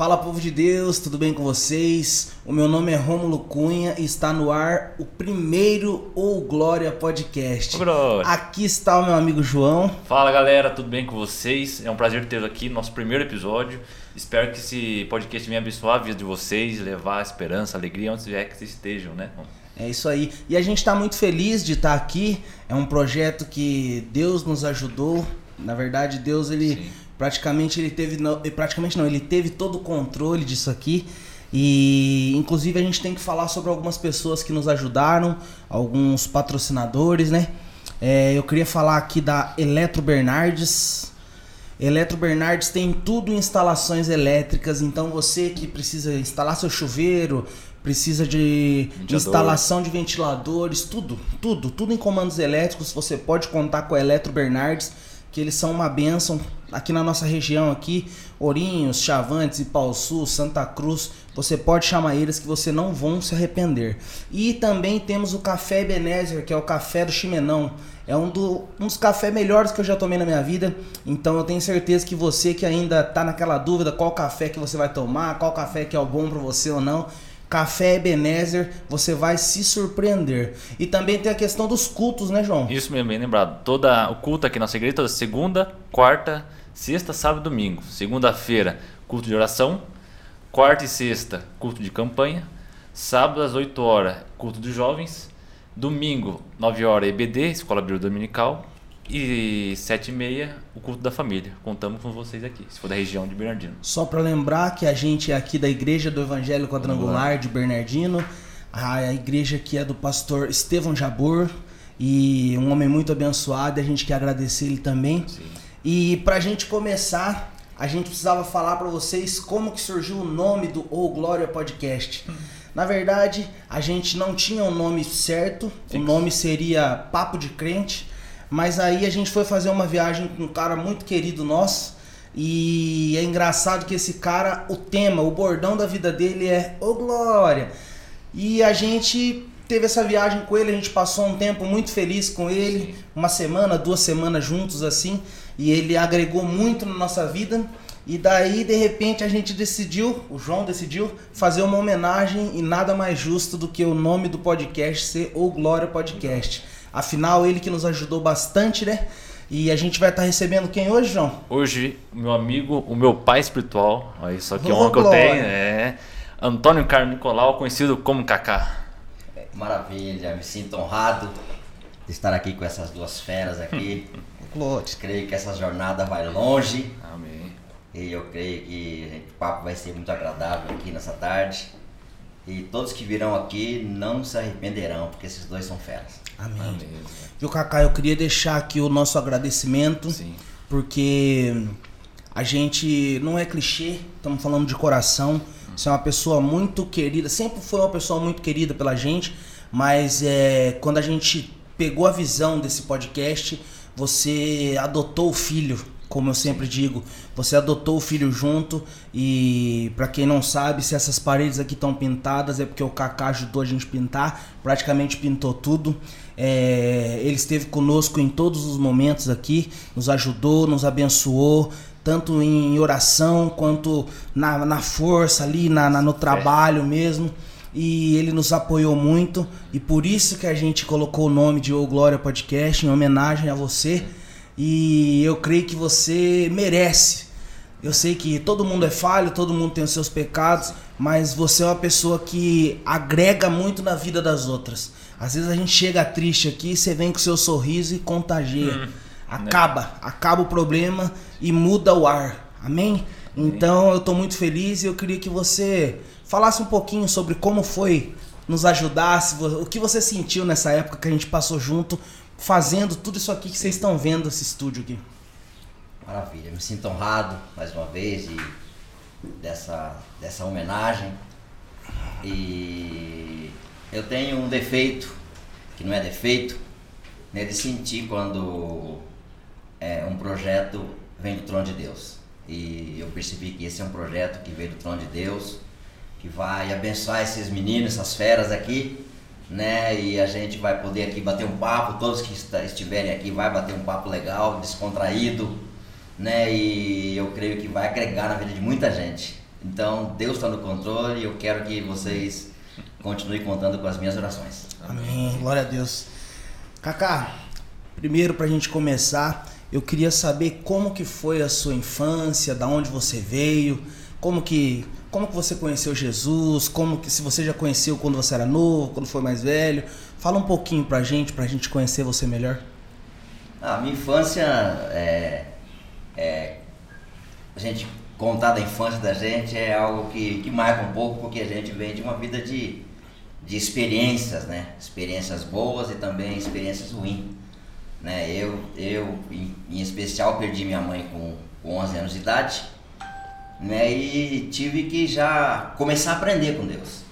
Fala povo de Deus, tudo bem com vocês? O meu nome é Rômulo Cunha e está no ar o primeiro Ou Glória Podcast. Glória. Aqui está o meu amigo João. Fala galera, tudo bem com vocês? É um prazer tê-los aqui no nosso primeiro episódio. Espero que esse podcast venha abençoar a vida de vocês, levar esperança, alegria onde vier que vocês estejam, né? É isso aí. E a gente está muito feliz de estar aqui. É um projeto que Deus nos ajudou. Na verdade, Deus ele Sim. praticamente ele teve não, praticamente não, ele teve todo o controle disso aqui. E inclusive a gente tem que falar sobre algumas pessoas que nos ajudaram, alguns patrocinadores, né? É, eu queria falar aqui da Eletro Bernardes. Eletro Bernardes tem tudo em instalações elétricas, então você que precisa instalar seu chuveiro, precisa de Ventilador. instalação de ventiladores, tudo, tudo, tudo em comandos elétricos, você pode contar com a Eletro Bernardes, que eles são uma bênção aqui na nossa região aqui, Ourinhos, Chavantes, Ipauçu, Santa Cruz, você pode chamar eles que você não vão se arrepender. E também temos o Café Ebenezer, que é o café do Chimenão. É um, do, um dos cafés melhores que eu já tomei na minha vida. Então eu tenho certeza que você que ainda tá naquela dúvida qual café que você vai tomar, qual café que é o bom para você ou não, Café Ebenezer, você vai se surpreender. E também tem a questão dos cultos, né, João? Isso mesmo, bem lembrado. Toda, o culto aqui na nossa igreja, toda segunda, quarta, sexta, sábado e domingo. Segunda-feira, culto de oração. Quarta e sexta, culto de campanha. Sábado às 8 horas, culto de jovens. Domingo, 9 horas, EBD, Escola Bíblica Dominical. E 7 e meia, o culto da família. Contamos com vocês aqui, se for da região de Bernardino. Só para lembrar que a gente é aqui da Igreja do Evangelho Quadrangular de Bernardino, a igreja que é do pastor Estevão Jabor e um homem muito abençoado, e a gente quer agradecer ele também. Sim. E pra gente começar, a gente precisava falar para vocês como que surgiu o nome do Ou Glória Podcast. Na verdade, a gente não tinha um nome certo, o nome seria Papo de Crente, mas aí a gente foi fazer uma viagem com um cara muito querido nosso, e é engraçado que esse cara, o tema, o bordão da vida dele é Ô Glória. E a gente teve essa viagem com ele, a gente passou um tempo muito feliz com ele, uma semana, duas semanas juntos assim, e ele agregou muito na nossa vida. E daí, de repente, a gente decidiu, o João decidiu, fazer uma homenagem e nada mais justo do que o nome do podcast ser O Glória Podcast. Afinal, ele que nos ajudou bastante, né? E a gente vai estar recebendo quem hoje, João? Hoje, o meu amigo, o meu pai espiritual, olha só que honra que eu tenho, é Antônio Carlos Nicolau, conhecido como Kaká. Maravilha, me sinto honrado de estar aqui com essas duas feras aqui. Glória. creio que essa jornada vai longe Amém. e eu creio que o papo vai ser muito agradável aqui nessa tarde. E todos que virão aqui não se arrependerão, porque esses dois são feras. Amém. Amém. Viu, Kaká, eu queria deixar aqui o nosso agradecimento, Sim. porque a gente não é clichê, estamos falando de coração. Você é uma pessoa muito querida, sempre foi uma pessoa muito querida pela gente, mas é, quando a gente pegou a visão desse podcast, você adotou o filho, como eu sempre digo, você adotou o filho junto e para quem não sabe, se essas paredes aqui estão pintadas é porque o Kaká ajudou a gente pintar, praticamente pintou tudo. É, ele esteve conosco em todos os momentos aqui, nos ajudou, nos abençoou, tanto em oração quanto na, na força ali, na, na- no trabalho mesmo. E ele nos apoiou muito, e por isso que a gente colocou o nome de O Glória Podcast em homenagem a você. E eu creio que você merece. Eu sei que todo mundo é falho, todo mundo tem os seus pecados, mas você é uma pessoa que agrega muito na vida das outras. Às vezes a gente chega triste aqui, você vem com seu sorriso e contagia. Acaba, acaba o problema e muda o ar. Amém? Então eu tô muito feliz e eu queria que você falasse um pouquinho sobre como foi nos ajudasse, o que você sentiu nessa época que a gente passou junto, fazendo tudo isso aqui que vocês estão vendo, esse estúdio aqui. Maravilha, me sinto honrado mais uma vez de, dessa, dessa homenagem. E eu tenho um defeito, que não é defeito, né, de sentir quando é, um projeto vem do trono de Deus. E eu percebi que esse é um projeto que veio do trono de Deus, que vai abençoar esses meninos, essas feras aqui. Né? E a gente vai poder aqui bater um papo, todos que estiverem aqui vai bater um papo legal, descontraído, né? E eu creio que vai agregar na vida de muita gente. Então, Deus está no controle e eu quero que vocês continuem contando com as minhas orações. Amém. Glória a Deus. Kaká, primeiro para a gente começar, eu queria saber como que foi a sua infância, da onde você veio, como que como que você conheceu Jesus, como que se você já conheceu quando você era novo, quando foi mais velho. Fala um pouquinho pra gente, pra gente conhecer você melhor. A minha infância é, é a gente contar da infância da gente é algo que, que marca um pouco porque a gente vem de uma vida de, de experiências, né? Experiências boas e também experiências ruins. Né? Eu, eu em, em especial, perdi minha mãe com, com 11 anos de idade né? E tive que já começar a aprender com Deus,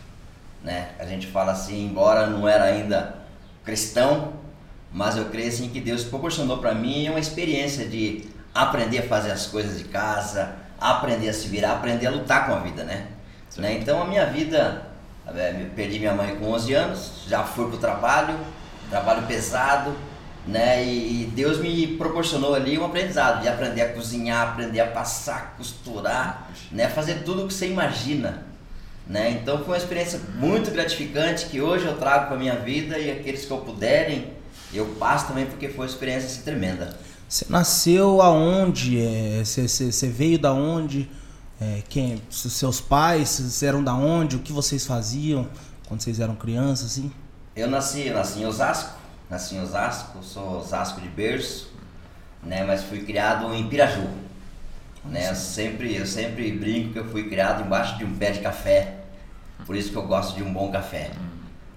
né? A gente fala assim, embora não era ainda cristão, mas eu creio assim que Deus proporcionou para mim uma experiência de aprender a fazer as coisas de casa, aprender a se virar, aprender a lutar com a vida, né? né? Então a minha vida, é, perdi minha mãe com 11 anos, já fui pro trabalho, trabalho pesado, né? E Deus me proporcionou ali um aprendizado de aprender a cozinhar, aprender a passar, costurar, né? Fazer tudo o que você imagina, né? Então foi uma experiência muito gratificante que hoje eu trago para minha vida e aqueles que eu puderem eu passo também porque foi uma experiência assim, tremenda. Você nasceu aonde? É, você, veio da onde? É, quem? Seus pais eram da onde? O que vocês faziam quando vocês eram crianças, assim? Eu nasci, eu nasci em Osasco, nasci em Osasco, sou Osasco de berço, né? Mas fui criado em Piraju. Né? Eu, sempre, eu sempre brinco que eu fui criado embaixo de um pé de café. Por isso que eu gosto de um bom café.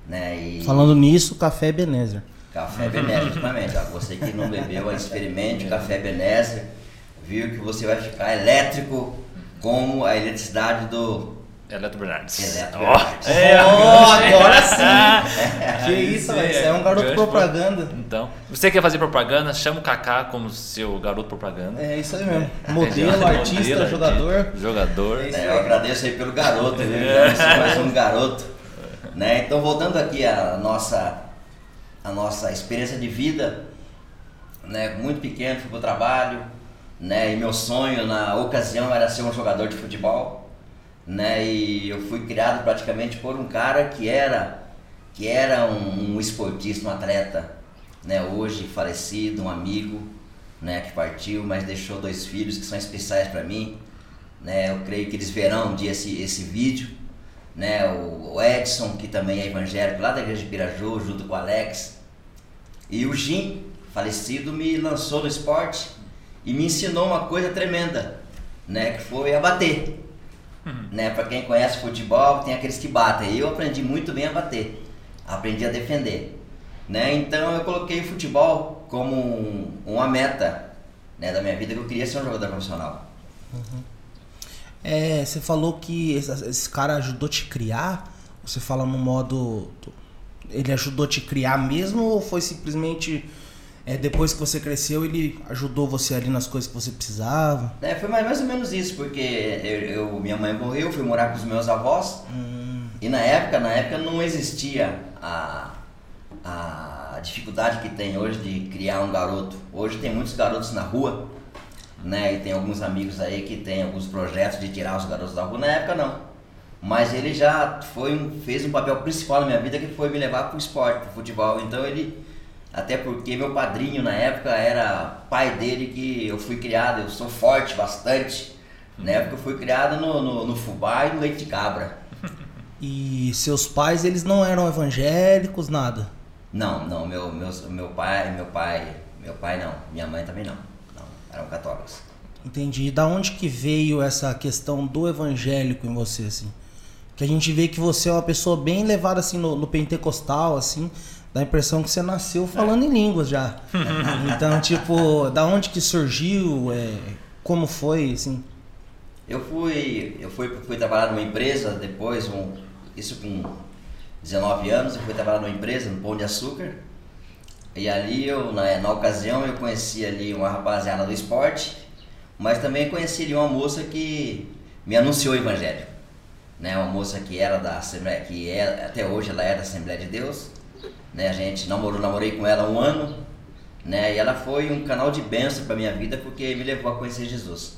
Né? E... Falando nisso, café Ebenezer. Café Benézer, justamente. Ó, você que não bebeu, experimente o café Benézer. Viu que você vai ficar elétrico como a eletricidade do Eletro Bernardes. Eletro Bernardes. Oh, é, oh, agora sim! que isso, velho. Você é um garoto propaganda. Então, você quer fazer propaganda, chama o Kaká como seu garoto propaganda. É isso aí mesmo. Modelo, artista, Modelo, jogador. Artista, jogador. É, eu agradeço aí pelo garoto, viu? É. mais um garoto. Né? Então, voltando aqui à nossa, à nossa experiência de vida, né? muito pequeno, fui para o trabalho, né? e meu sonho na ocasião era ser um jogador de futebol né? E eu fui criado praticamente por um cara que era que era um, um esportista, um atleta, né? Hoje falecido, um amigo, né? Que partiu, mas deixou dois filhos que são especiais para mim, né? Eu creio que eles verão um dia esse esse vídeo, né? O, o Edson que também é evangélico lá da igreja de Piraju, junto com o Alex, e o Jim, falecido, me lançou no esporte e me ensinou uma coisa tremenda, né? Que foi a bater. Uhum. Né? Para quem conhece futebol, tem aqueles que batem. Eu aprendi muito bem a bater, aprendi a defender. Né? Então eu coloquei o futebol como um, uma meta né, da minha vida que eu queria ser um jogador profissional. Uhum. É, você falou que esse, esse, cara ajudou te criar. Você fala no modo. Ele ajudou te criar mesmo ou foi simplesmente é, depois que você cresceu, ele ajudou você ali nas coisas que você precisava? É, foi mais, mais ou menos isso, porque eu, eu, minha mãe morreu, fui morar com os meus avós. Hum. E na época, na época não existia a, a dificuldade que tem hoje de criar um garoto. Hoje tem muitos garotos na rua, né? E tem alguns amigos aí que tem alguns projetos de tirar os garotos da rua. Na época não. Mas ele já foi fez um papel principal na minha vida que foi me levar para o esporte, para o futebol. Então ele até porque meu padrinho na época era pai dele que eu fui criado, eu sou forte bastante. Na época eu fui criado no, no, no fubá e no leite de cabra. E seus pais, eles não eram evangélicos, nada? Não, não, meu, meu, meu pai, meu pai, meu pai não, minha mãe também não. Não, eram católicos. Entendi. E da onde que veio essa questão do evangélico em você, assim? Que a gente vê que você é uma pessoa bem levada assim no, no pentecostal, assim, dá a impressão que você nasceu falando é. em línguas já. então, tipo, da onde que surgiu? É, como foi, assim? Eu fui, eu fui, fui trabalhar numa empresa depois, um, isso com 19 anos, eu fui trabalhar numa empresa, no Pão de Açúcar. E ali, eu, na, na ocasião, eu conheci ali uma rapaziada do esporte, mas também conheci ali uma moça que me anunciou o evangelho. né? Uma moça que era da Assembleia, que é, até hoje ela é da Assembleia de Deus, né? A gente namorou, namorei com ela um ano, né? E ela foi um canal de bênção para minha vida porque me levou a conhecer Jesus.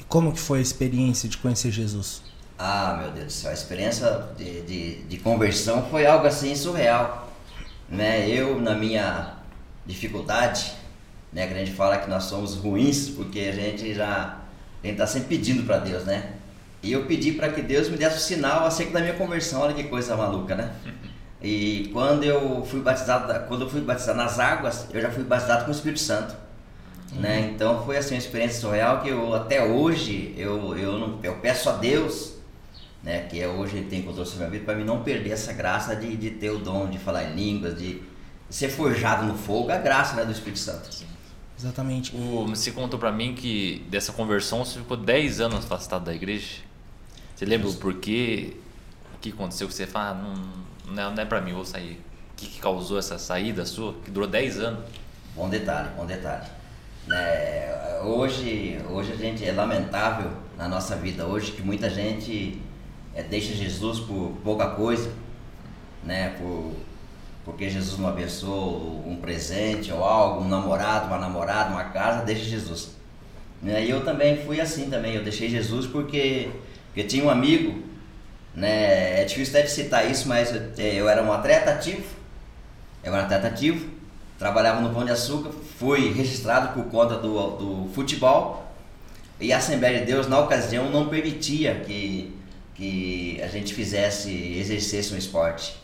E como que foi a experiência de conhecer Jesus? Ah, meu Deus do céu, a experiência de, de, de conversão foi algo assim surreal, né? Eu na minha dificuldade, né? Que a gente fala que nós somos ruins porque a gente já a gente está sempre pedindo para Deus, né? E eu pedi para que Deus me desse o sinal acerca da minha conversão, olha que coisa maluca, né? E quando eu fui batizado, quando eu fui batizado nas águas, eu já fui batizado com o Espírito Santo. Uhum. Né? Então foi assim uma experiência surreal que eu até hoje eu, eu, não, eu peço a Deus, né, que é hoje ele tem controle sobre a minha vida, para mim não perder essa graça de, de ter o dom de falar em línguas, de ser forjado no fogo, a graça né, do Espírito Santo. Sim. Exatamente. O, você contou para mim que dessa conversão você ficou 10 anos afastado da igreja. Você lembra o porquê? O que aconteceu que você fala, ah, não, não não é para mim, vou sair. O que, que, causou essa saída sua, que durou 10 anos? Bom detalhe, bom detalhe. É, hoje, hoje a gente é lamentável na nossa vida hoje que muita gente é, deixa Jesus por pouca coisa, né? Por, porque Jesus não abençoou um presente ou algo, um namorado, uma namorada, uma casa, deixa Jesus. E eu também fui assim também, eu deixei Jesus porque, porque tinha um amigo, né? É difícil até de citar isso, mas eu, eu era um atleta ativo, eu era um atleta ativo, trabalhava no Pão de Açúcar, fui registrado por conta do, do futebol e a Assembleia de Deus na ocasião não permitia que, que a gente fizesse, exercesse um esporte.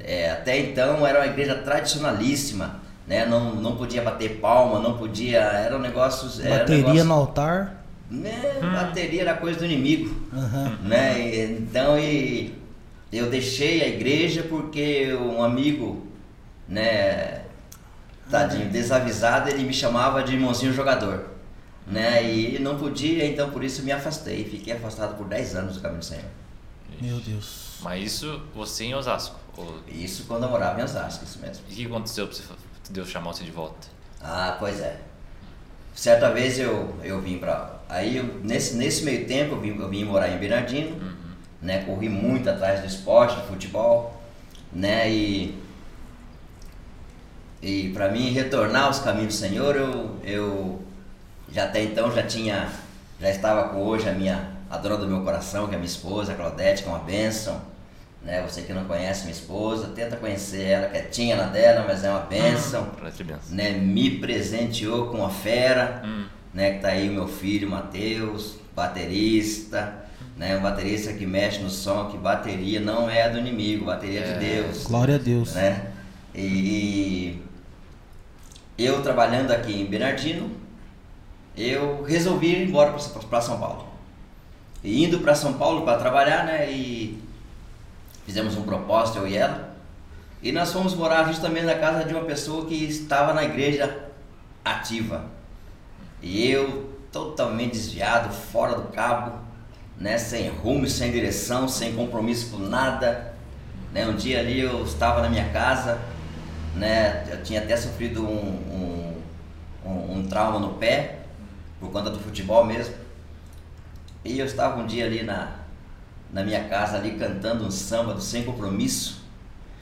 É, até então era uma igreja tradicionalíssima, né? Não, não podia bater palma, não podia. Era um negócio. Bateria um negócio, no altar? Né, hum. Bateria era coisa do inimigo. Uhum. Né? Então e, eu deixei a igreja porque um amigo, né, tadinho, desavisado, ele me chamava de irmãozinho jogador. Né? E não podia, então por isso me afastei. Fiquei afastado por 10 anos do caminho do Senhor. Meu Deus. Mas isso você em Osasco? Ou... Isso quando eu morava em Osasco, isso mesmo. E o que aconteceu para Deus chamar você de volta? Ah, pois é. Certa vez eu, eu vim para. Aí eu, nesse, nesse meio tempo eu vim, eu vim morar em Bernardino, uhum. né? Corri muito atrás do esporte, do futebol, né? E, e para mim retornar aos caminhos do Senhor, eu, eu já até então já tinha, já estava com hoje a minha a dona do meu coração, que é minha esposa, a Claudete, que é uma bênção. Né? Você que não conhece minha esposa, tenta conhecer ela, quietinha na dela, mas é uma bênção. Hum, né? Me presenteou com a fera, hum. né? que tá aí o meu filho Matheus, baterista. Né, um baterista que mexe no som, que bateria não é do inimigo, bateria é. de Deus. Glória a Deus. Né? E eu trabalhando aqui em Bernardino, eu resolvi ir embora para São Paulo e indo para São Paulo para trabalhar, né? E fizemos um propósito, eu e ela. E nós fomos morar justamente na casa de uma pessoa que estava na igreja ativa. E eu, totalmente desviado, fora do cabo, né? Sem rumo, sem direção, sem compromisso com nada. Né? Um dia ali eu estava na minha casa, né? Eu tinha até sofrido um, um, um, um trauma no pé, por conta do futebol mesmo. E eu estava um dia ali na, na minha casa, ali cantando um samba do Sem Compromisso.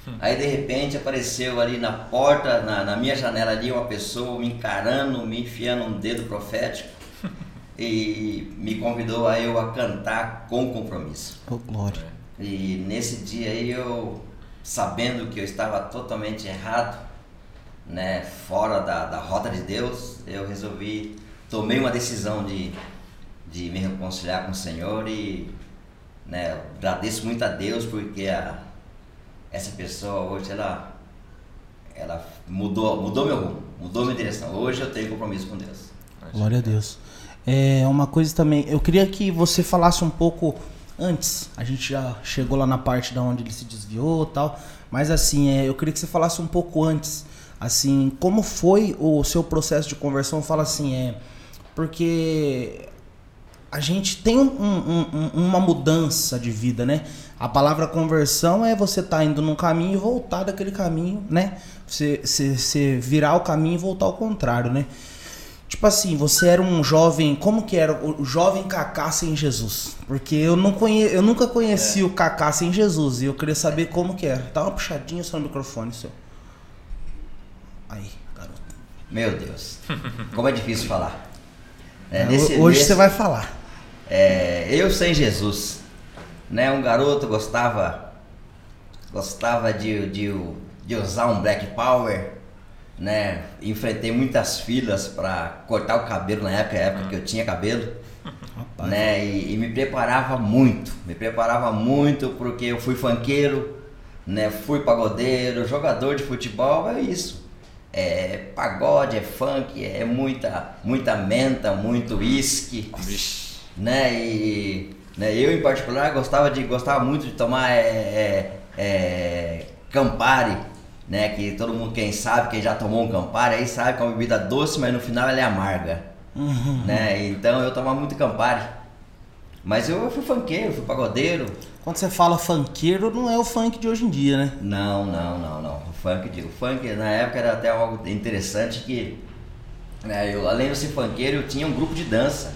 Hum. Aí de repente apareceu ali na porta, na, na, minha janela ali, uma pessoa me encarando, me enfiando um dedo profético e me convidou a eu a cantar com compromisso. Oh, glória. E nesse dia aí eu, sabendo que eu estava totalmente errado, né, fora da, da rota de Deus, eu resolvi, tomei uma decisão de de me reconciliar com o Senhor e né, agradeço muito a Deus porque a, essa pessoa hoje ela, ela mudou, mudou meu rumo, mudou minha direção. Hoje eu tenho compromisso com Deus. Glória a Deus. É uma coisa também, eu queria que você falasse um pouco antes. A gente já chegou lá na parte da onde ele se desviou, tal, mas assim, é, eu queria que você falasse um pouco antes, assim, como foi o seu processo de conversão? Fala assim, é porque a gente tem um, um, uma mudança de vida, né? A palavra conversão é você estar tá indo num caminho e voltar daquele caminho, né? Você, você, você, virar o caminho e voltar ao contrário, né? Tipo assim, você era um jovem. Como que era o jovem Kaká sem Jesus? Porque eu, não conhe, eu nunca conheci o Kaká sem Jesus e eu queria saber como que era. Dá uma puxadinha só no microfone, seu. Aí, garoto. Meu Deus. Como é difícil falar. É, Ho- nesse- Hoje nesse- você vai falar. É, eu sem Jesus, né? Um garoto gostava gostava de, de, de usar um Black Power, né? Enfrentei muitas filas para cortar o cabelo na época, época que eu tinha cabelo, Rapaz. né? E, e me preparava muito, me preparava muito porque eu fui funkeiro, né? Fui pagodeiro, jogador de futebol, é isso. É pagode, é funk, é muita, muita menta, muito uísque Vixe. Né? E né, eu em particular gostava de gostava muito de tomar é, é, é, Campari, né? Que todo mundo quem sabe, quem já tomou um Campari aí sabe que é uma bebida doce, mas no final ela é amarga, Uhum. né? Então eu tomava muito Campari. Mas eu fui funkeiro, fui pagodeiro. Quando você fala funkeiro, não é o funk de hoje em dia, né? Não, não, não, não. O funk, de- o funk na época era até algo interessante que, né, eu, além de ser funkeiro, eu tinha um grupo de dança,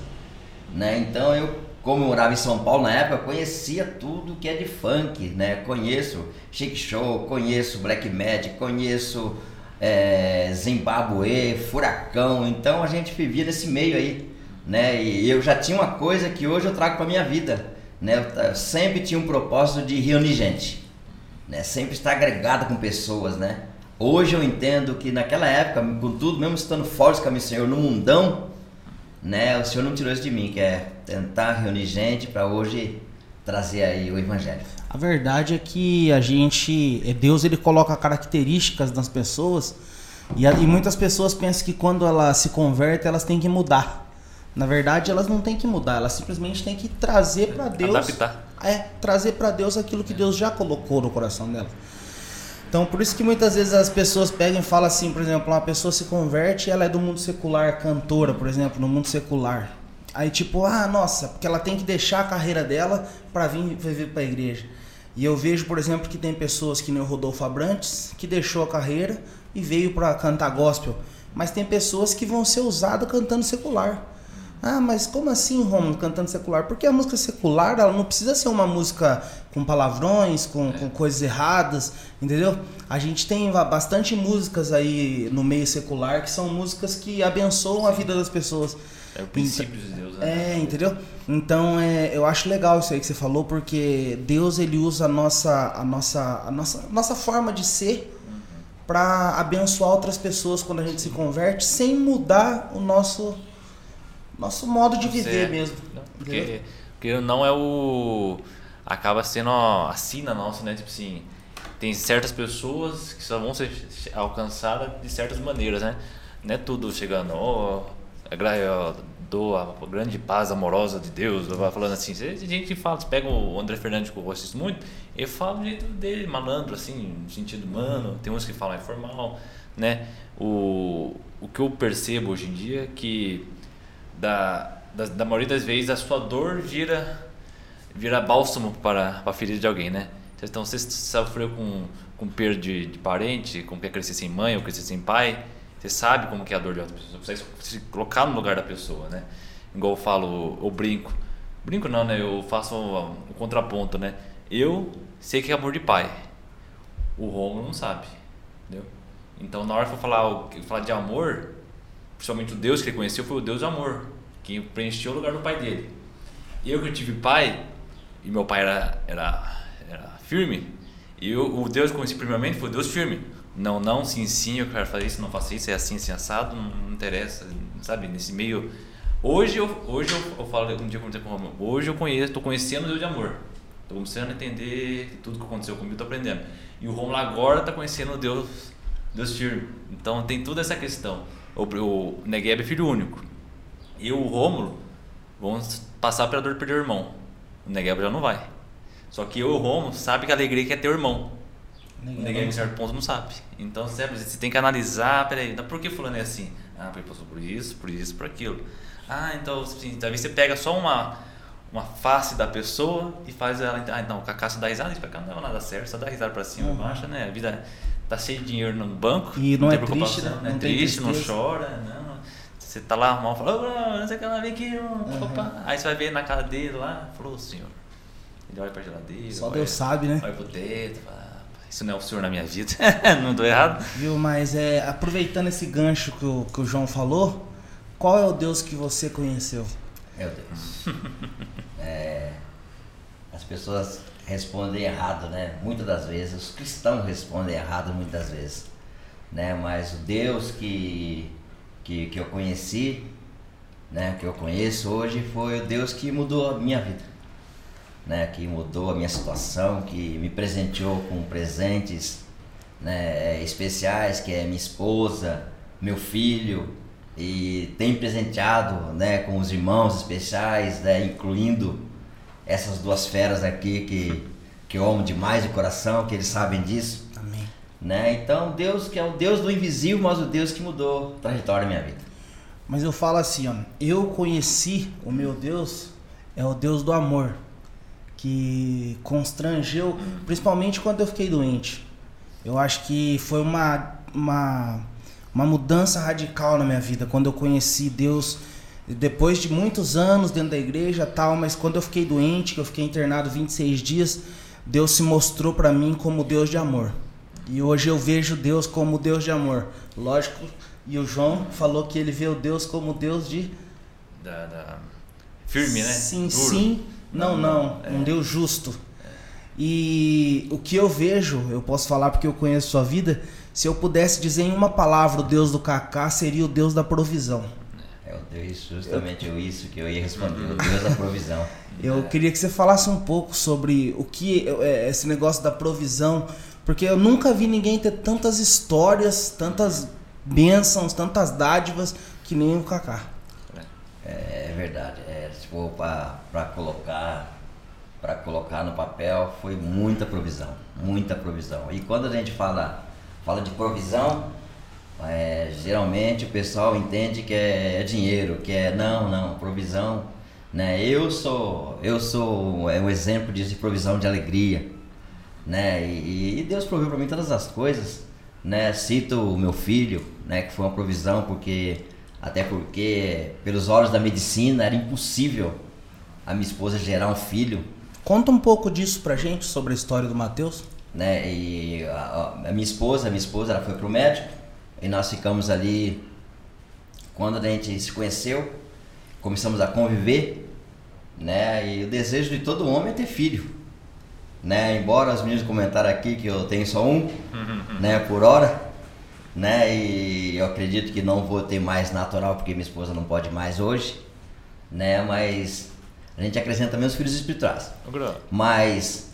né? Então eu, como eu morava em São Paulo na época, conhecia tudo que é de funk, né? Conheço Chic Show, conheço Black Magic, conheço é, Zimbabwe, Furacão. Então a gente vivia nesse meio aí, né? E eu já tinha uma coisa que hoje eu trago para minha vida, né? Eu, sempre tinha um propósito de reunir gente né? Sempre estar agregado com pessoas, né? Hoje eu entendo que naquela época, com tudo, mesmo estando fora do caminho do Senhor, no mundão, né? O Senhor não tirou isso de mim, que é tentar reunir gente para hoje trazer aí o Evangelho. A verdade é que a gente, é Deus ele coloca características nas pessoas e, e muitas pessoas pensam que quando elas se convertem elas têm que mudar. Na verdade elas não têm que mudar, elas simplesmente têm que trazer para Deus, Adaptar. é trazer para Deus aquilo que Deus já colocou no coração dela. Então por isso que muitas vezes as pessoas pegam e falam assim, por exemplo, uma pessoa se converte, e ela é do mundo secular, cantora, por exemplo, no mundo secular. Aí tipo, ah, nossa, porque ela tem que deixar a carreira dela para vir viver para a igreja. E eu vejo, por exemplo, que tem pessoas que nem o Rodolfo Abrantes, que deixou a carreira e veio para cantar gospel. Mas tem pessoas que vão ser usadas cantando secular. Ah, mas como assim, Romulo, cantando secular? Porque a música secular, ela não precisa ser uma música com palavrões, com, com coisas erradas, entendeu? A gente tem bastante músicas aí no meio secular que são músicas que abençoam a vida das pessoas. É o princípio de Deus, né? É, entendeu? Então, é, eu acho legal isso aí que você falou, porque Deus ele usa a nossa a nossa a nossa a nossa forma de ser para abençoar outras pessoas quando a gente se converte, sem mudar o nosso nosso modo de Você viver é- mesmo. Não, porque, porque não é o. Acaba sendo a sina nossa, né? Tipo assim, tem certas pessoas que só vão ser alcançadas de certas maneiras, né? Não é tudo chegando, ó, dou a grande paz amorosa de Deus, falando assim. Tem gente que fala, pega o André Fernandes, que eu assisto muito, ele fala do jeito dele, malandro, assim, no sentido humano. Tem uns que falam informal, né? O, o que eu percebo hoje em dia é que da, da, da maioria das vezes a sua dor vira vira bálsamo para, para a ferida de alguém, né? Então você sofreu com, com perda de, de parente, como que crescer sem mãe ou crescer sem pai, você sabe como que é a dor de outra pessoa, você consegue se colocar no lugar da pessoa, né? Igual eu falo, eu brinco. Brinco não, né? Eu faço o, o contraponto, né? Eu sei que é amor de pai. O Romulo não sabe, entendeu? Então na hora que eu falar, o- falar de amor, principalmente o Deus que ele conheceu foi o Deus amor, que preencheu o lugar do pai dele. Eu que tive pai, e meu pai era, era, era firme, e eu, o Deus que conheci primeiramente foi o Deus firme. Não, não, sim, sim, eu quero fazer isso, não faço isso, é assim, assim, assado, não, não interessa, sabe? Nesse meio. Hoje eu, hoje eu, eu falo, um dia eu com o Romulo, hoje eu conheço, tô conhecendo o Deus de amor. Tô começando a entender que tudo que aconteceu comigo, tô aprendendo. E o Romulo agora tá conhecendo o Deus, Deus firme. Então tem toda essa questão. O, o Negueb é filho único. E o Rômulo vamos passar pela dor de perder o irmão. O Negueb já não vai. Só que eu e o Rômulo sabe que a alegria que é ter o irmão. O Negueb em certo ponto não sabe. Então você tem que analisar, peraí, então por que fulano é assim? Ah, porque passou por isso, por isso, por aquilo. Ah, então assim, talvez você pega só uma uma face da pessoa e faz ela ah, não, o Kaká só dá risada, isso Kaká não é nada certo, só dá risada pra cima, baixa, né? A vida tá cheia de dinheiro no banco. E não tem é triste, né? Não é Não tem triste, não chora, não. Você tá lá, mal falou, oh, não sei o que lá, vem aqui, opa. Aí você vai ver na cara dele lá, falou, senhor. Ele olha pra geladeira. Só olha, Deus sabe, né? Olha pro dedo, fala, "Ah, isso não é o senhor na minha vida. não tô errado? Viu? Mas é, aproveitando esse gancho que o, que o João falou, qual é o Deus que você conheceu? Meu Deus. É, as pessoas respondem errado, né? Muitas das vezes, os cristãos respondem errado muitas vezes, né? Mas o Deus que, que, que eu conheci, né? Que eu conheço hoje foi o Deus que mudou a minha vida, né? Que mudou a minha situação, que me presenteou com presentes, né? Especiais, que é minha esposa, meu filho, e tem presenteado né, com os irmãos especiais, né, incluindo essas duas feras aqui que, que eu amo demais de coração, que eles sabem disso. Amém. Né? Então, Deus que é o Deus do invisível, mas o Deus que mudou a trajetória da minha vida. Mas eu falo assim, ó, eu conheci o meu Deus, é o Deus do amor, que constrangeu, principalmente quando eu fiquei doente. Eu acho que foi uma, uma, uma mudança radical na minha vida, quando eu conheci Deus, depois de muitos anos dentro da igreja tal, mas quando eu fiquei doente, que eu fiquei internado 26 dias, Deus se mostrou para mim como Deus de amor. E hoje eu vejo Deus como Deus de amor. Lógico, e o João falou que ele vê o Deus como Deus de Da, da- Firme, né? Sim, Duro. sim. Não, não. Um Deus justo. E o que eu vejo, eu posso falar porque eu conheço sua vida, se eu pudesse dizer em uma palavra o Deus do Kaká, seria o Deus da provisão. É Deus, justamente isso que eu ia responder, o Deus da provisão. Eu queria que você falasse um pouco sobre o que é esse negócio da provisão, porque eu nunca vi ninguém ter tantas histórias, tantas bênçãos, tantas dádivas que nem o Kaká. É, é verdade. É, for para colocar para colocar no papel foi muita provisão, muita provisão. E quando a gente fala fala de provisão, é, geralmente o pessoal entende que é, é dinheiro, que é não, não, provisão, né? Eu sou eu sou é um exemplo disso de provisão de alegria, né? E, e Deus proveu para mim todas as coisas, né? Cito o meu filho, né? Que foi uma provisão porque até porque pelos olhos da medicina era impossível a minha esposa gerar um filho, Conta um pouco disso pra gente sobre a história do Mateus. né? E a, a minha esposa, a minha esposa, ela foi pro médico e nós ficamos ali quando a gente se conheceu, começamos a conviver, né? E o desejo de todo homem é ter filho, né? Embora os meninos comentaram aqui que eu tenho só um, né? Por hora, né? E eu acredito que não vou ter mais natural porque minha esposa não pode mais hoje, né? Mas a gente acrescenta também os filhos espirituais. Mas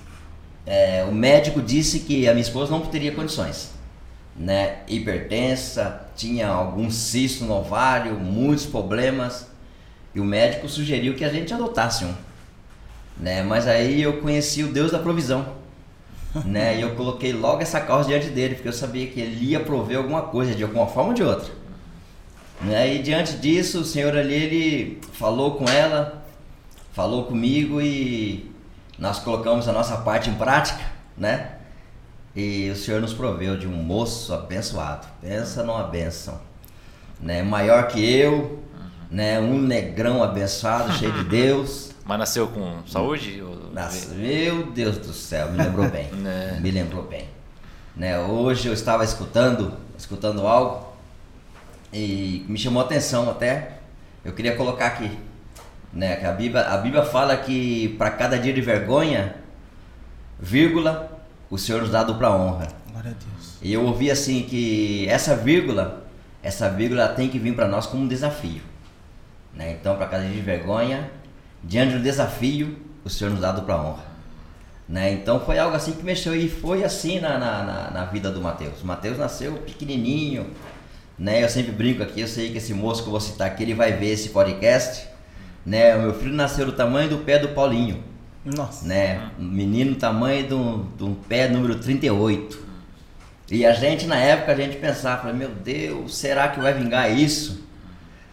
é, o médico disse que a minha esposa não teria condições. Né? Hipertensa, tinha algum cisto no ovário, muitos problemas. E o médico sugeriu que a gente adotasse um. Né? Mas aí eu conheci o Deus da provisão. né? E eu coloquei logo essa causa diante dele, porque eu sabia que ele ia prover alguma coisa, de alguma forma ou de outra. Né? E diante disso, o Senhor ali, ele falou com ela, falou comigo e nós colocamos a nossa parte em prática, né? E o Senhor nos proveu de um moço abençoado. Pensa numa bênção. Né? Maior que eu, né? um negrão abençoado, cheio de Deus. mas nasceu com saúde? Nossa, meu Deus do céu, me lembrou bem. Né. Me lembrou bem. Né, hoje eu estava escutando, escutando algo e me chamou a atenção até. Eu queria colocar aqui, né, que a Bíblia, a Bíblia fala que para cada dia de vergonha, vírgula, o Senhor nos dá dupla honra. Glória a Deus. E eu ouvi assim que essa vírgula, essa vírgula tem que vir para nós como um desafio. Né? Então, para cada dia de vergonha, diante do desafio, o Senhor nos dá dupla honra. Né? Então foi algo assim que mexeu e foi assim na, na, na, na vida do Mateus. O Mateus nasceu pequenininho, né? Eu sempre brinco aqui, eu sei que esse moço que eu vou citar aqui, ele vai ver esse podcast, né? O meu filho nasceu do tamanho do pé do Paulinho, Nossa. né? Um menino tamanho do, do pé número 38. E a gente na época a gente pensava, meu Deus, será que vai vingar isso?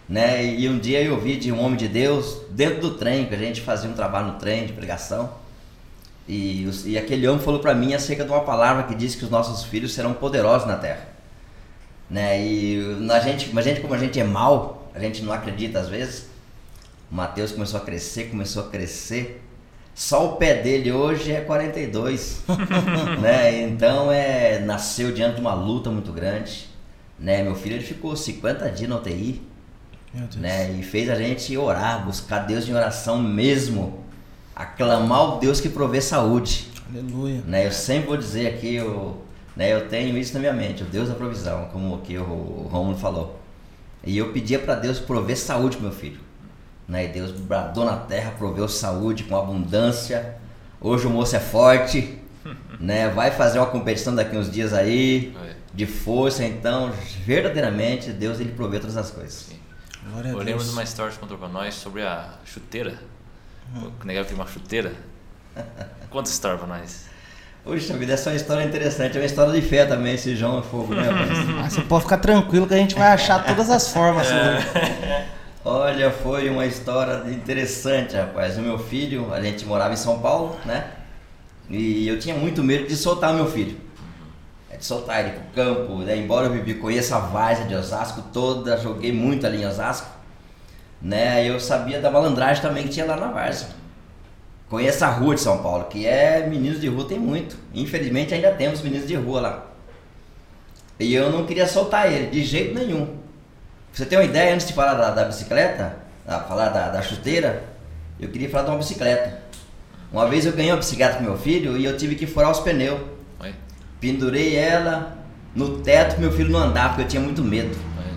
Né? E um dia eu ouvi de um homem de Deus dentro do trem, que a gente fazia um trabalho no trem de pregação. E, e aquele homem falou para mim acerca de uma palavra que diz que os nossos filhos serão poderosos na terra. Né? E a gente, a gente, como a gente é mal, a gente não acredita às vezes. O Matheus começou a crescer, começou a crescer. Só o pé dele hoje é 42, né? Então é nasceu diante de uma luta muito grande, né? Meu filho ele ficou 50 dias na UTI, né? E fez a gente orar, buscar Deus em oração mesmo, aclamar o Deus que provê saúde, Aleluia. né? Eu sempre vou dizer aqui, eu, né? Eu tenho isso na minha mente, o Deus da provisão, como que o, o Romulo falou. E eu pedia para Deus prover saúde pro meu filho, né? E Deus bradou na terra, proveu saúde com abundância. Hoje o moço é forte, né? Vai fazer uma competição daqui uns dias aí É. de força, então verdadeiramente Deus ele provê todas as coisas. Glória a Eu Deus. lembro de uma história que contou pra nós sobre a chuteira. O negócio tem uma chuteira. Conta essa história pra nós. Puxa vida, essa é uma história interessante, é uma história de fé também, esse João é fogo, né, rapaz? Ah, você pode ficar tranquilo que a gente vai achar todas as formas. né? Olha, foi uma história interessante, rapaz. O meu filho, a gente morava em São Paulo, né? E eu tinha muito medo de soltar meu filho. É de soltar ele pro campo, né? Embora eu vivi, conheça a várzea de Osasco toda, joguei muito ali em Osasco, né? Eu sabia da malandragem também que tinha lá na várzea. Conheço a rua de São Paulo, que é meninos de rua tem muito. Infelizmente ainda temos meninos de rua lá. E eu não queria soltar ele, de jeito nenhum. Pra você ter uma ideia, antes de falar da, da bicicleta, da, falar da, da chuteira, eu queria falar de uma bicicleta. Uma vez eu ganhei uma bicicleta com meu filho e eu tive que furar os pneus. Oi? Pendurei ela no teto meu filho não andar, porque eu tinha muito medo. Oi?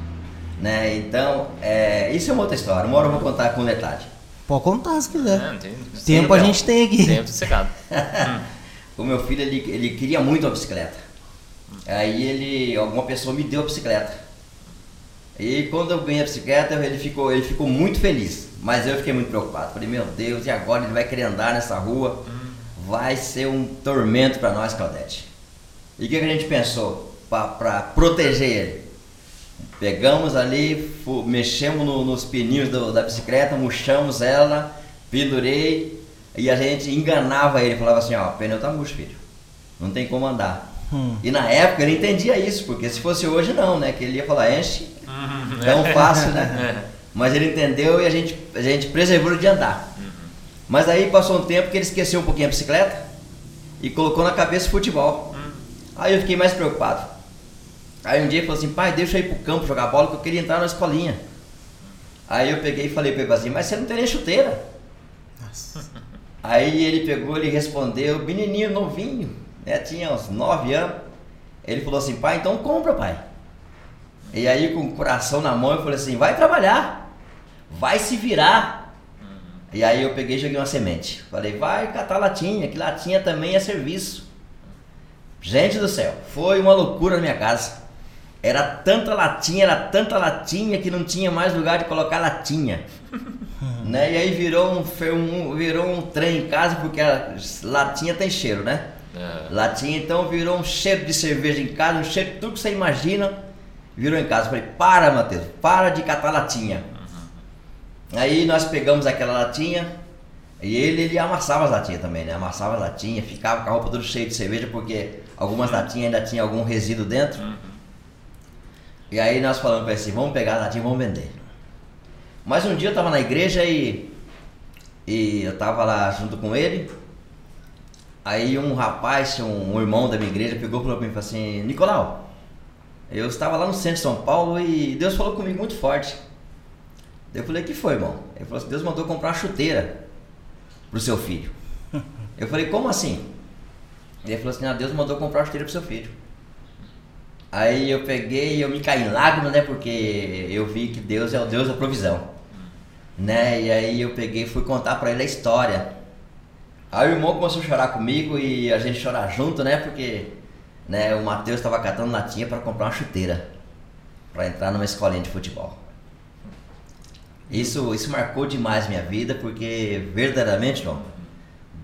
Né? Então, é, isso é uma outra história. Uma hora eu vou contar com detalhe. Pode contar se quiser. É, tem, Tempo a então. gente tem aqui. Tempo sossegado. O meu filho, ele, ele queria muito uma bicicleta. Aí ele, alguma pessoa me deu a bicicleta. E quando eu ganhei a bicicleta, ele ficou, ele ficou muito feliz. Mas eu fiquei muito preocupado. Falei, meu Deus, e agora ele vai querer andar nessa rua? Vai ser um tormento para nós, Claudete. E o que, que a gente pensou para proteger ele? Pegamos ali, mexemos no- nos pininhos do- da bicicleta, murchamos ela, pendurei e a gente enganava ele, falava assim, ó, o pneu tá murcho, filho. Não tem como andar. Hum. E na época ele entendia isso, porque se fosse hoje não, né? Que ele ia falar, enche, tão fácil, né? Mas ele entendeu e a gente, a gente preservou de andar. Mas aí passou um tempo que ele esqueceu um pouquinho a bicicleta e colocou na cabeça o futebol. Aí eu fiquei mais preocupado. Aí um dia ele falou assim, pai, deixa eu ir pro campo jogar bola que eu queria entrar na escolinha. Aí eu peguei e falei pra ele assim, mas você não tem nem chuteira. Nossa. Aí ele pegou, ele respondeu, menininho novinho, né? Tinha uns 9 anos. Ele falou assim, pai, então compra, pai. E aí com o coração na mão eu falei assim, vai trabalhar, vai se virar. E aí eu peguei e joguei uma semente. Falei, vai catar latinha, que latinha também é serviço. Gente do céu, foi uma loucura na minha casa. Era tanta latinha, era tanta latinha que não tinha mais lugar de colocar latinha. né? E aí virou um, um- virou um trem em casa, porque a latinha tem cheiro, né? É. Latinha então virou um cheiro de cerveja em casa, um cheiro de tudo que você imagina, virou em casa. Falei, para Matheus, para de catar latinha. Aí nós pegamos aquela latinha e ele, ele amassava as latinhas também, né? Amassava as latinhas, ficava com a roupa toda cheia de cerveja, porque algumas latinhas ainda tinha algum resíduo dentro. E aí nós falamos pra ele assim, vamos pegar a latinha e vamos vender. Mas um dia eu tava na igreja e, e eu tava lá junto com ele. Aí um rapaz, um, um irmão da minha igreja, pegou e falou pra mim falou assim, Nicolau, eu estava lá no centro de São Paulo e Deus falou comigo muito forte. Eu falei, que foi, irmão? Ele falou assim, Deus mandou comprar uma chuteira pro seu filho. Eu falei, como assim? Ele falou assim, ah, Deus mandou comprar uma chuteira pro seu filho. Aí eu peguei e eu me caí em lágrimas, né? Porque eu vi que Deus é o Deus da provisão. Né? E aí eu peguei e fui contar pra ele a história. Aí o irmão começou a chorar comigo e a gente chorar junto, né? Porque né, o Matheus estava catando latinha para comprar uma chuteira para entrar numa escolinha de futebol. Isso, isso marcou demais minha vida, porque verdadeiramente, João,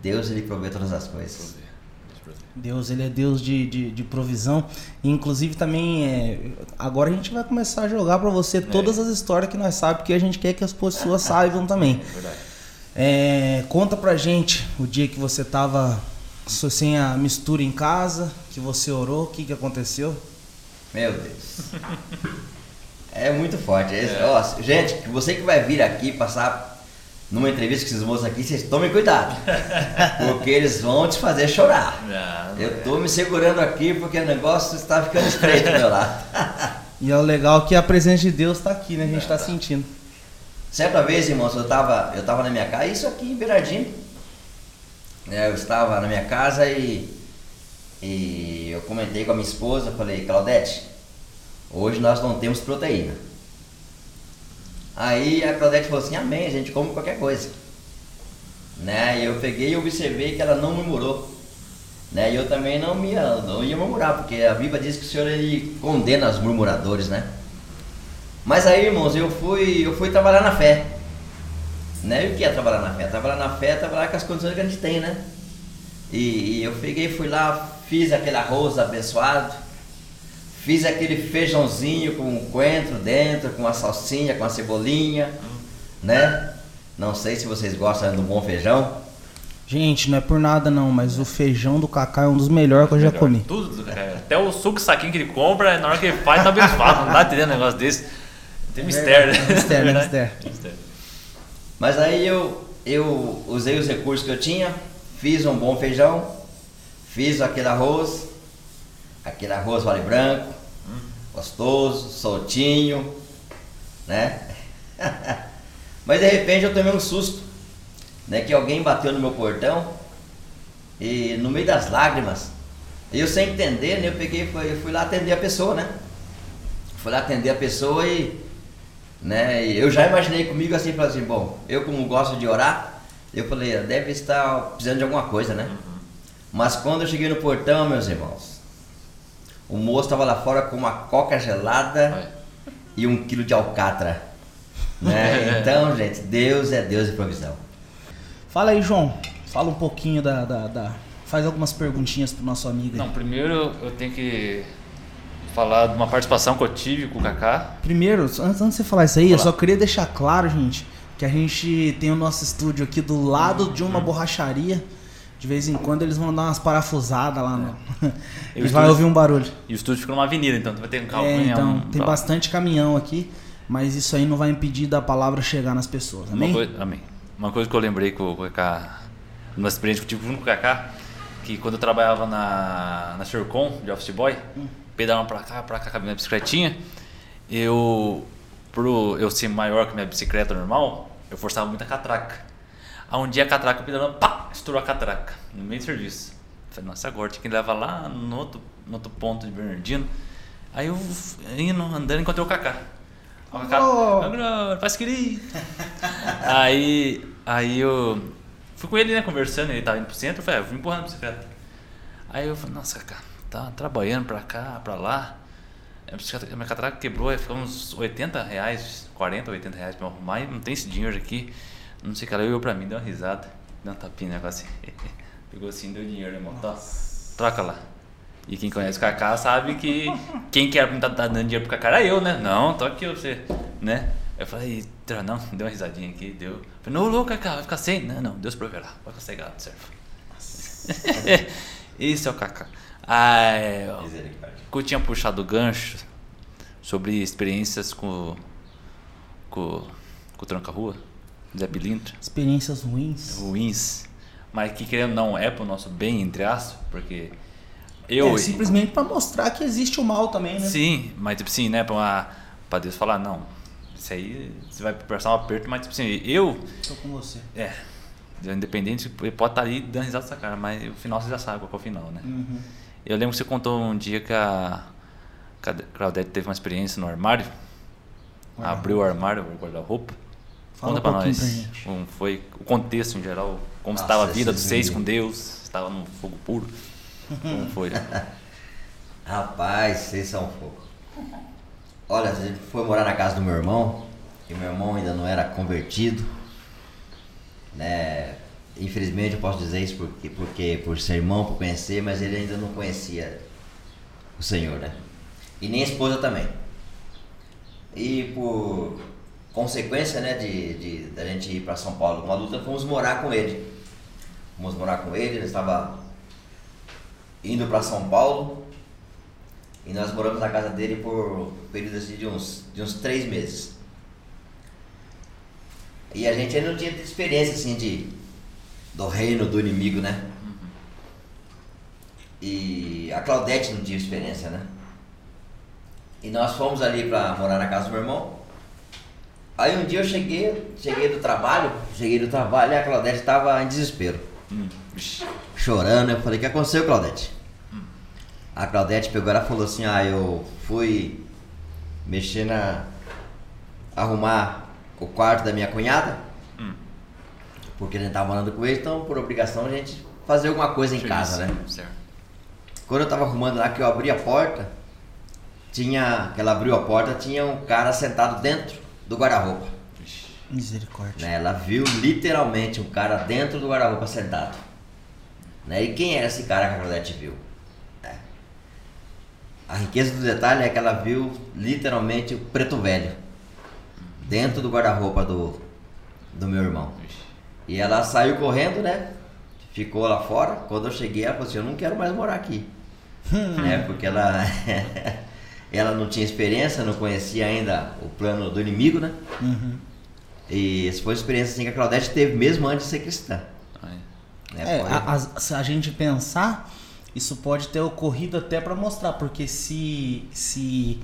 Deus ele provê todas as coisas. Deus, ele é Deus de, de, de provisão. Inclusive também, é, agora a gente vai começar a jogar pra você todas as histórias que nós sabemos, porque a gente quer que as pessoas saibam também. Verdade. É, conta pra gente o dia que você tava so- sem a mistura em casa, que você orou, o que, que aconteceu? Meu Deus. É muito forte. É. Ó, gente, você que vai vir aqui passar numa entrevista com esses moços aqui, vocês tomem cuidado. Porque eles vão te fazer chorar. Não, eu tô me segurando aqui porque o negócio está ficando estreito do meu lado. e é o legal que a presença de Deus está aqui, né? A gente está sentindo. Certa vez, irmãos, eu estava eu tava na minha casa, isso aqui em Beiradinho. É, eu estava na minha casa e, e eu comentei com a minha esposa, falei, Claudete, hoje nós não temos proteína. Aí a Claudete falou assim, amém, a gente come qualquer coisa. Né? E eu peguei e observei que ela não murmurou. Né? E eu também não ia, não ia murmurar, porque a Bíblia diz que o Senhor ele condena os murmuradores, né? Mas aí, irmãos, eu fui, eu fui trabalhar na fé. Né? E o que é trabalhar na fé? Trabalhar na fé é trabalhar com as condições que a gente tem, né? E, e eu peguei, fui lá, fiz aquele arroz abençoado, fiz aquele feijãozinho com um coentro dentro, com a salsinha, com a cebolinha, né? Não sei se vocês gostam do bom feijão. Gente, não é por nada não, mas o feijão do Cacá é um dos melhores que eu já comi. Tudo do Cacá. Até o suco saquinho que ele compra, na hora que ele faz, tá abençoado. Não dá entendendo um negócio desse. Tem mistério, né? Mistério, mistério. Mas aí eu, eu usei os recursos que eu tinha, fiz um bom feijão, fiz aquele arroz, aquele arroz vale branco, gostoso, soltinho, né? Mas de repente eu tomei um susto, né? Que alguém bateu no meu portão e no meio das lágrimas, eu sem entender, né? Eu peguei fui, fui lá atender a pessoa, né? Fui lá atender a pessoa e né? E eu já imaginei comigo assim, falei assim, bom, eu como gosto de orar, eu falei, deve estar precisando de alguma coisa, né? Uhum. Mas quando eu cheguei no portão, meus irmãos, o moço estava lá fora com uma coca gelada e um quilo de alcatra. Né? Então, gente, Deus é Deus de provisão. Fala aí, João. Fala um pouquinho da, da, da... Faz algumas perguntinhas pro nosso amigo. Aí. Não, primeiro eu tenho que falar de uma participação que eu tive com o Kaká. Primeiro, antes, antes de você falar isso aí, eu só queria deixar claro, gente, que a gente tem o nosso estúdio aqui do lado de uma borracharia. De vez em quando eles vão dar umas parafusadas lá no... É. e vai ouvir um barulho. E o estúdio fica numa avenida, então vai ter um carro. É, então, tem bastante caminhão aqui, mas isso aí não vai impedir da palavra chegar nas pessoas. Amém? Uma coisa, amém. Uma coisa que eu lembrei com o Kaká, uma experiência que eu tive junto com o Kaká, que quando eu trabalhava na, na Shercon, de office boy, hum pedalando pra cá, pra cá com a minha bicicletinha, eu, pro eu ser maior que minha bicicleta normal, eu forçava muito a catraca. Aí um dia a catraca pedalando, pá, estourou a catraca, no meio do serviço. Falei, nossa, agora tinha que levar lá no outro, no outro ponto de Bernardino. Aí eu indo, andando, encontrei o Kaká. O Kaká, oh. faz querer. aí, aí eu fui com ele, né, conversando, ele tava indo pro centro, eu falei, ah, eu vou empurrando a bicicleta. Aí eu falei, nossa, Kaká, tá trabalhando pra cá, pra lá. A minha catraca quebrou, ficou uns 80 reais, 40, 80 reais pra arrumar e não tem esse dinheiro aqui. Não sei o que ela olhou pra mim, deu uma risada, deu uma tapinha, negócio assim. Pegou assim, deu dinheiro, irmão. Tá, troca lá. E quem conhece o Kaká sabe que quem quer tá, tá dando dinheiro pro Kaká era eu, né? Não, tô aqui você, né? Eu falei, não, deu uma risadinha aqui, deu. Eu falei, não, louco, Kaká, vai ficar sem? Não, não, Deus proverá, vai ficar cegado, certo? Esse é o Kaká. Ah, é, eu tinha puxado o gancho sobre experiências com, com, com o Tranca-Rua, Zé Bilintra. Experiências ruins. Ruins. Mas que querendo não é pro nosso bem, entre aspas, porque eu... É simplesmente para mostrar que existe o mal também, né? Sim, mas tipo assim, né, pra, pra Deus falar, não, isso aí você vai prestar um aperto, mas tipo assim, eu... Tô com você. É, independente, pode estar tá ali dando risada dessa cara, mas o final você já sabe qual é o final, né? Uhum. Eu lembro que você contou um dia que a, Claudete teve uma experiência no armário. Abriu o armário, o guarda-roupa. Conta um pra nós como foi o contexto em geral, como Nossa, estava a vida dos seis com Deus, estava no fogo puro. Como foi? Rapaz, vocês são fogo. Olha, a gente foi morar na casa do meu irmão, e meu irmão ainda não era convertido, né? Infelizmente eu posso dizer isso porque, porque por ser irmão, por conhecer, mas ele ainda não conhecia o Senhor, né? E nem a esposa também. E por consequência, né, de, de da gente ir para São Paulo com uma luta, fomos morar com ele. Fomos morar com ele, ele estava indo para São Paulo E nós moramos na casa dele por um período assim, de, uns, de uns três meses. E a gente ainda não tinha experiência assim de do reino do inimigo, né? E a Claudete não tinha experiência, né? E nós fomos ali pra morar na casa do meu irmão. Aí um dia eu cheguei, cheguei do trabalho, cheguei do trabalho e a Claudete estava em desespero. Hum. Chorando, eu falei, o que aconteceu, Claudete? A Claudete pegou ela e falou assim, ah, eu fui mexer na. arrumar o quarto da minha cunhada, Hum. Porque a gente tava morando com ele, então por obrigação a gente fazer alguma coisa em casa, né? Certo. Quando eu tava arrumando lá, que eu abri a porta, tinha. que ela abriu a porta, tinha um cara sentado dentro do guarda-roupa. Misericórdia. né? Ela viu literalmente um cara dentro do guarda-roupa sentado. Né? E quem era esse cara que a Claudete viu? É. A riqueza do detalhe é que ela viu literalmente o preto velho dentro do guarda-roupa do, do meu irmão. Vixe. E ela saiu correndo, né? Ficou lá fora. Quando eu cheguei, ela falou assim: Eu não quero mais morar aqui. né? Porque ela, ela não tinha experiência, não conhecia ainda o plano do inimigo, né? Uhum. E essa foi a experiência assim, que a Claudete teve mesmo antes de ser cristã. Né? É, Foi- a, a- se a gente pensar, isso pode ter ocorrido até pra mostrar, porque se se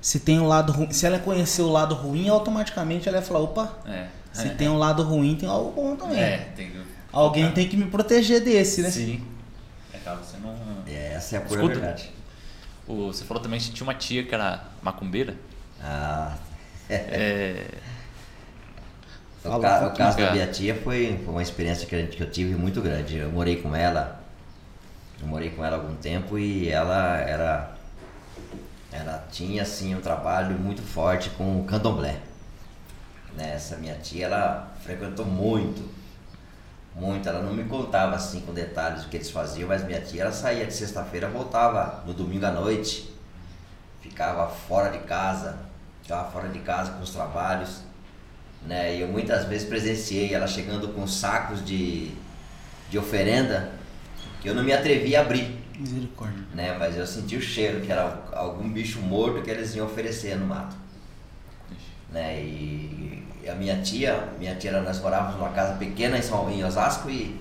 se tem um lado ruim, se ela conhecer o lado ruim, automaticamente ela vai falar, opa, É. se é. tem um lado ruim, tem algo bom também. É, tem que. Alguém tem que me proteger desse, né? Sim. Acaba você não. É, essa é a pura Escuta. verdade. O, você falou também que tinha uma tia que era macumbeira. Ah, É. o, ca- o caso da Cara. minha tia foi, foi uma experiência que, a gente- que eu tive muito grande. Eu morei com ela, eu morei com ela há algum tempo e ela era. Ela tinha assim um trabalho muito forte com o candomblé. Né? Essa minha tia, ela frequentou muito, muito. Ela não me contava assim com detalhes o que eles faziam, mas minha tia ela saía de sexta-feira, voltava no domingo à noite, ficava fora de casa, ficava fora de casa com os trabalhos, né? E eu muitas vezes presenciei ela chegando com sacos de, de oferenda que eu não me atrevia a abrir, Misericórdia. né? Mas eu senti o cheiro que era algum bicho morto que eles iam oferecer no mato né? E a minha tia, minha tia, nós morávamos numa casa pequena em, São, em Osasco e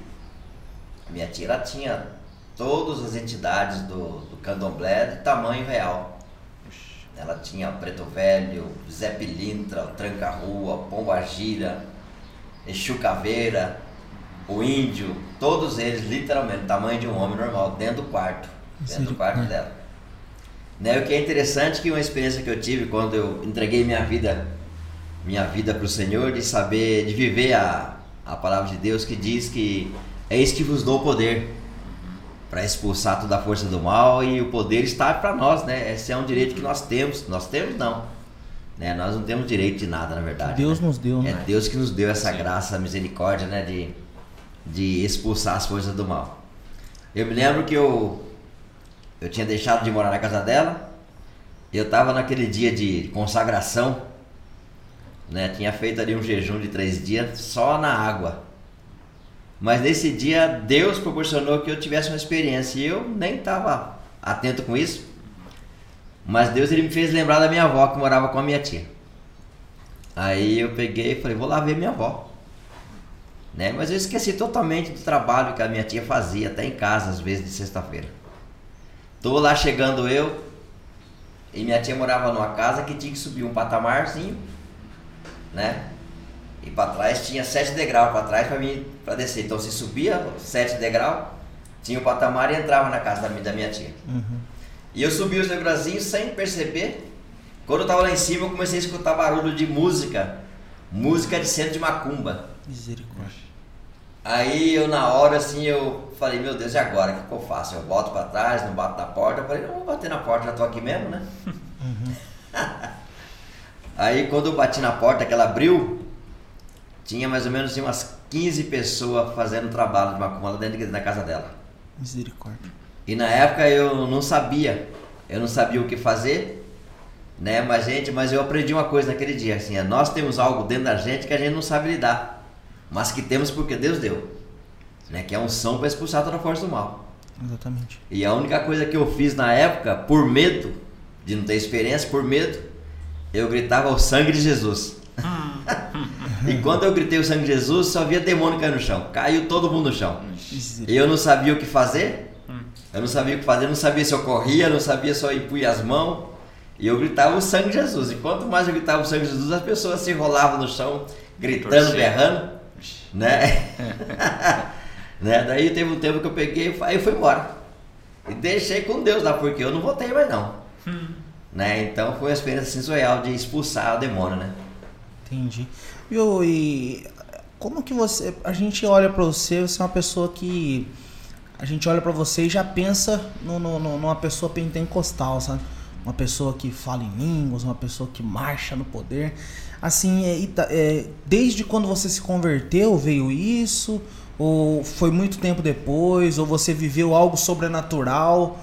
a minha tia ela tinha todas as entidades do, do candomblé de tamanho real. Ela tinha Preto Velho, Zé Pilintra, o Tranca-Rua, Pomba Gira, Exu Caveira, o Índio, todos eles literalmente, tamanho de um homem normal, dentro do quarto, dentro do quarto Misericórdia. dela. Né, o que é interessante que uma experiência que eu tive quando eu entreguei minha vida minha vida para o Senhor de saber de viver a, a palavra de Deus que diz que é isso que vos dou poder para expulsar toda a força do mal e o poder está para nós, né? Esse é um direito que nós temos. Nós temos não, né? Nós não temos direito de nada, na verdade. Deus né? nos deu, É né? Deus que nos deu essa Sim. graça, misericórdia, né? De, de expulsar as forças do mal. Eu me lembro que eu, eu tinha deixado de morar na casa dela. Eu estava naquele dia de consagração, né? Tinha feito ali um jejum de três dias só na água. Mas nesse dia Deus proporcionou que eu tivesse uma experiência e eu nem estava atento com isso. Mas Deus ele me fez lembrar da minha avó que morava com a minha tia. Aí eu peguei e falei, vou lá ver minha avó. Né? Mas eu esqueci totalmente do trabalho que a minha tia fazia, até em casa, às vezes de sexta-feira. Tô lá chegando eu, e minha tia morava numa casa que tinha que subir um patamarzinho, né? E para trás tinha sete degraus para trás para mim para descer. Então se subia sete degraus, tinha o patamar e entrava na casa da minha, da minha tia. Uhum. E eu subi os degrauzinhos sem perceber. Quando eu tava lá em cima, eu comecei a escutar barulho de música. Música de centro de macumba. Misericórdia. Aí eu na hora assim, eu falei, meu Deus, e agora? O que, que eu faço? Eu volto pra trás, não bato na porta? Eu falei, não vou bater na porta, já tô aqui mesmo, né? Aí quando eu bati na porta, que ela abriu, tinha mais ou menos assim, umas 15 pessoas fazendo trabalho de macumba dentro da casa dela. Misericórdia. E na época eu não sabia, eu não sabia o que fazer, né? Mas gente, mas eu aprendi uma coisa naquele dia, assim, é, nós temos algo dentro da gente que a gente não sabe lidar, mas que temos porque Deus deu, né? Que é um som para expulsar toda a força do mal. Exatamente. E a única coisa que eu fiz na época, por medo de não ter experiência, por medo, eu gritava o sangue de Jesus. e quando eu gritei o sangue de Jesus, só via demônio cair no chão. Caiu todo mundo no chão. E eu não sabia o que fazer. Eu não sabia o que fazer, não sabia se eu corria, não sabia se eu impunha as mãos. E eu gritava o sangue de Jesus. E quanto mais eu gritava o sangue de Jesus, as pessoas se enrolavam no chão, gritando, berrando. Né? né? Daí teve um tempo que eu peguei e fui embora. E deixei com Deus lá, porque eu não voltei mais não. Né? Então foi uma experiência surreal de expulsar o demônio, né? Entendi. E como que você. A gente olha pra você, você é uma pessoa que. A gente olha pra você e já pensa no, no- numa pessoa pentecostal, sabe? Uma pessoa que fala em línguas, uma pessoa que marcha no poder. Assim, é, tá- é, desde quando você se converteu veio isso? Ou foi muito tempo depois? Ou você viveu algo sobrenatural?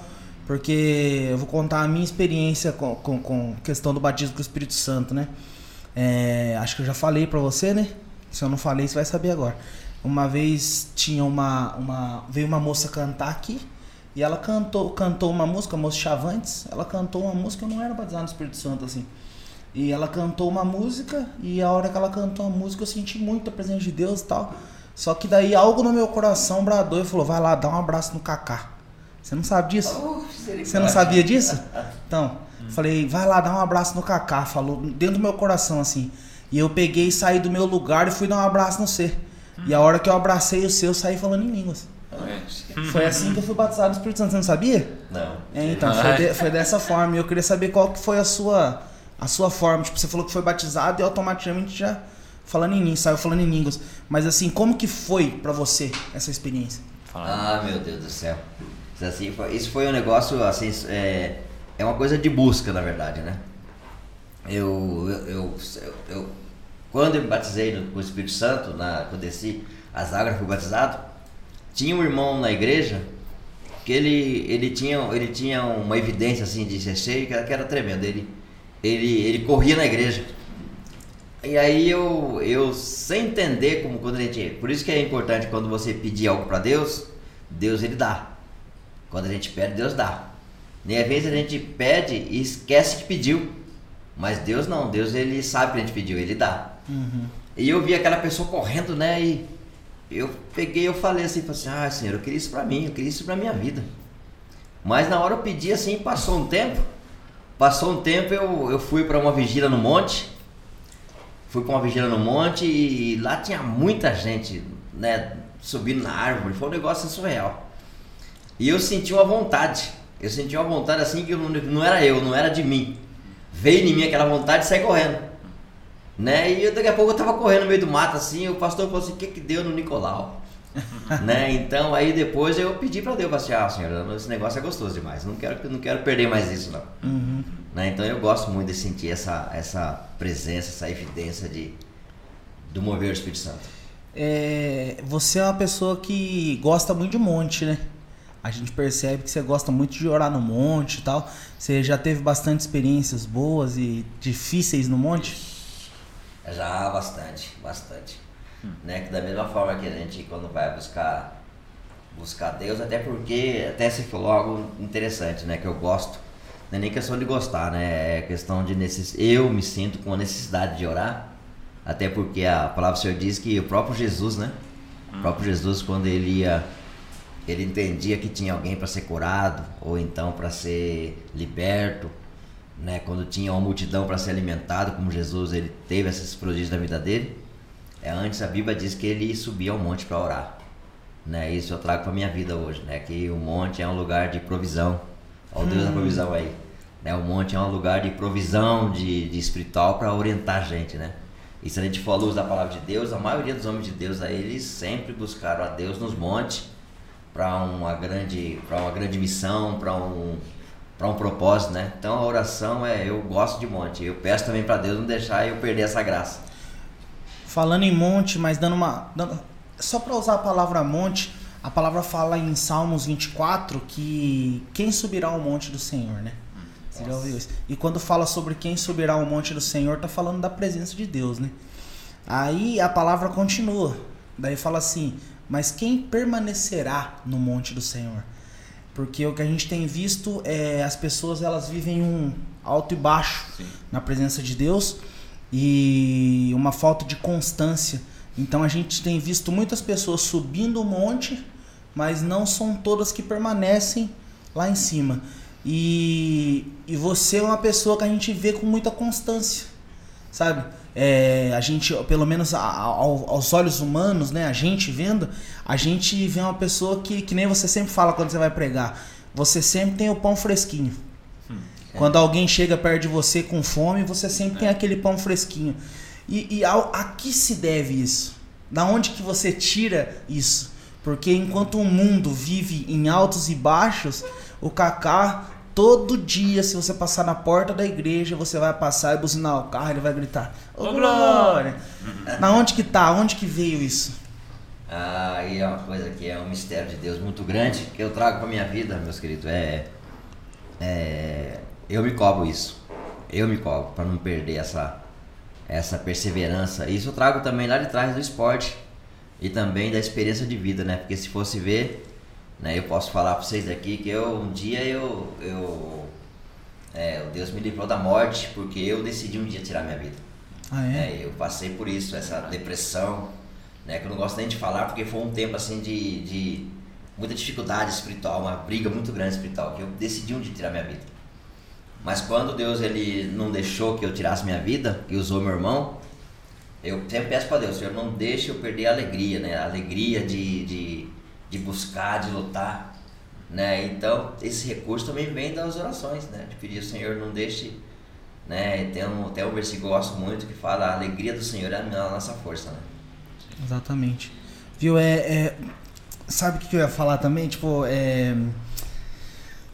Porque eu vou contar a minha experiência com, com, com questão do batismo com o Espírito Santo, né? É, acho que eu já falei pra você, né? Se eu não falei, você vai saber agora. Uma vez tinha uma, uma veio uma moça cantar aqui e ela cantou, cantou uma música, a moça Chavantes, ela cantou uma música, eu não era batizado no Espírito Santo assim. E ela cantou uma música e a hora que ela cantou a música eu senti muito a presença de Deus e tal. Só que daí algo no meu coração bradou e falou: "Vai lá, dá um abraço no Kaká". Você não sabe disso? Você não sabia disso? Então, falei, vai lá, dá um abraço no Kaká, falou dentro do meu coração assim. E eu peguei e saí do meu lugar e fui dar um abraço no C. E a hora que eu abracei o seu, eu saí falando em línguas. Foi assim que eu fui batizado no Espírito Santo, você não sabia? Não. É, então, foi, de- foi dessa forma. E eu queria saber qual que foi a sua, a sua forma. Tipo, você falou que foi batizado e automaticamente já falando em línguas, saiu falando em línguas. Mas assim, como que foi pra você essa experiência? Ah, meu Deus do céu. Assim, isso foi um negócio, assim, é, é uma coisa de busca, na verdade, né? Eu, eu, eu, eu- quando eu me batizei no, com o Espírito Santo, na, quando desci as águas, fui batizado, tinha um irmão na igreja que ele, ele, tinha, ele tinha uma evidência, assim, de ser cheio que era, que era tremendo. Ele, ele, ele corria na igreja. E aí eu, eu sem entender como quando a gente. Por isso que é importante quando você pedir algo para Deus, Deus ele dá. Quando a gente pede, Deus dá. Nem às vezes a gente pede e esquece que pediu. Mas Deus não, Deus ele sabe que a gente pediu, ele dá. E eu vi aquela pessoa correndo, né? E eu peguei, eu falei assim, falei assim, ah Senhor, eu queria isso pra mim, eu queria isso pra minha vida. Mas na hora eu pedi assim, passou um tempo. Passou um tempo, eu, eu fui para uma vigília no monte. Fui para uma vigília no monte e lá tinha muita gente, né? Subindo na árvore, foi um negócio surreal. E eu senti uma vontade. Eu senti uma vontade assim que não, não era eu, não era de mim. Veio em mim aquela vontade de sair correndo. Né? E eu, daqui a pouco eu tava correndo no meio do mato assim, o pastor falou assim, o que que deu no Nicolau? né? Então aí depois eu pedi para Deus, falei assim, ah senhor, esse negócio é gostoso demais, não quero, não quero perder mais isso não. Né? Então eu gosto muito de sentir essa, essa presença, essa evidência de, do mover do Espírito Santo. É, você é uma pessoa que gosta muito de monte, né? A gente percebe que você gosta muito de orar no monte e tal. Você já teve bastante experiências boas e difíceis no monte? Já bastante, bastante. Né? Que da mesma forma que a gente quando vai buscar buscar Deus, até porque até você falou algo interessante, né? Que eu gosto. Não é nem questão de gostar, né? É questão de necess... eu me sinto com a necessidade de orar. Até porque a palavra do Senhor diz que o próprio Jesus, né? O próprio Jesus quando ele ia ele entendia que tinha alguém para ser curado ou então para ser liberto, né? Quando tinha uma multidão para ser alimentado, como Jesus ele teve esses prodígios na vida dele. É, antes a Bíblia diz que ele subia ao monte para orar, né? Isso eu trago para minha vida hoje, né? Que o monte é um lugar de provisão. O Deus da provisão aí. Né? O monte é um lugar de provisão, de, de espiritual para orientar a gente, né? E se a gente for à luz da palavra de Deus, a maioria dos homens de Deus aí, eles sempre buscaram a Deus nos montes para uma grande para uma grande missão, para um para um propósito, né? Então a oração é eu gosto de monte. Eu peço também para Deus não deixar eu perder essa graça. Falando em monte, mas dando uma. dando- só para usar a palavra monte, a palavra fala em Salmos 24 que quem subirá ao monte do Senhor, né? Você já ouviu isso? E quando fala sobre quem subirá ao monte do Senhor, tá falando da presença de Deus, né? Aí a palavra continua. Daí fala assim: Mas quem permanecerá no monte do Senhor? Porque o que a gente tem visto é as pessoas elas vivem um alto e baixo Sim. na presença de Deus e uma falta de constância. Então a gente tem visto muitas pessoas subindo o monte, mas não são todas que permanecem lá em cima. E, e você é uma pessoa que a gente vê com muita constância, sabe? É, a gente, pelo menos a- a- ao- aos olhos humanos, né? A gente vendo, a gente vê uma pessoa que, que nem você sempre fala quando você vai pregar. Você sempre tem o pão fresquinho. Quando alguém chega perto de você com fome, você sempre tem aquele pão fresquinho. E, e ao, a que se deve isso? Da onde que você tira isso? Porque enquanto o mundo vive em altos e baixos, o Kaká, todo dia, se você passar na porta da igreja, você vai passar e buzinar o carro, ele vai gritar: Ô Ô, Glória! Na onde que tá? Onde que veio isso? Ah, Aí é uma coisa que é um mistério de Deus muito grande que eu trago para minha vida, meus queridos. É, é, eu me cobro isso. Eu me cobro para não perder essa essa perseverança. Isso eu trago também lá de trás do esporte e também da experiência de vida, né? Porque se fosse ver, né, eu posso falar para vocês aqui que eu um dia eu eu é, Deus me livrou da morte porque eu decidi um dia tirar minha vida. Ah, é? É, eu passei por isso, essa depressão, né? Que eu não gosto nem de falar porque foi um tempo assim de, de muita dificuldade espiritual, uma briga muito grande espiritual, que eu decidi um dia tirar minha vida. Mas quando Deus ele não deixou que eu tirasse minha vida e usou meu irmão, eu sempre peço para Deus, Senhor, não deixe eu perder a alegria, né? A alegria de, de, de buscar, de lutar, né? Então, esse recurso também vem das orações, né? De pedir, Senhor, não deixe, né? Tem um, tem um versículo que eu gosto muito que fala, a alegria do Senhor é a nossa força, né? Exatamente. Viu? É, é- sabe o que eu ia falar também? Tipo, é,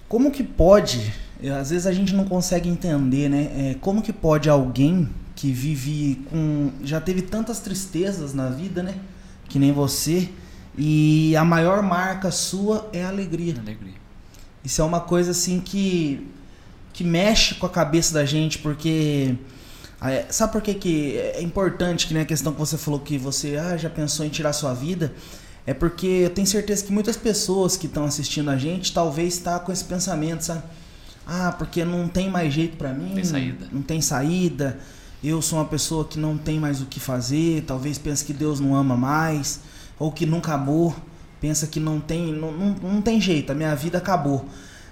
como que pode? Às vezes a gente não consegue entender, né? É, como que pode alguém que vive com. já teve tantas tristezas na vida, né? Que nem você. E a maior marca sua é a alegria. Alegria. Isso é uma coisa assim que que mexe com a cabeça da gente, porque é, sabe por que, que é importante que nem a questão que você falou que você ah, já pensou em tirar sua vida? É porque eu tenho certeza que muitas pessoas que estão assistindo a gente talvez está com esse pensamento, sabe? Ah, porque não tem mais jeito pra mim, Tem saída. não tem saída. Eu sou uma pessoa que não tem mais o que fazer, talvez pense que Deus não ama mais, ou que nunca amou, pensa que não tem, não, não, não tem jeito, a minha vida acabou.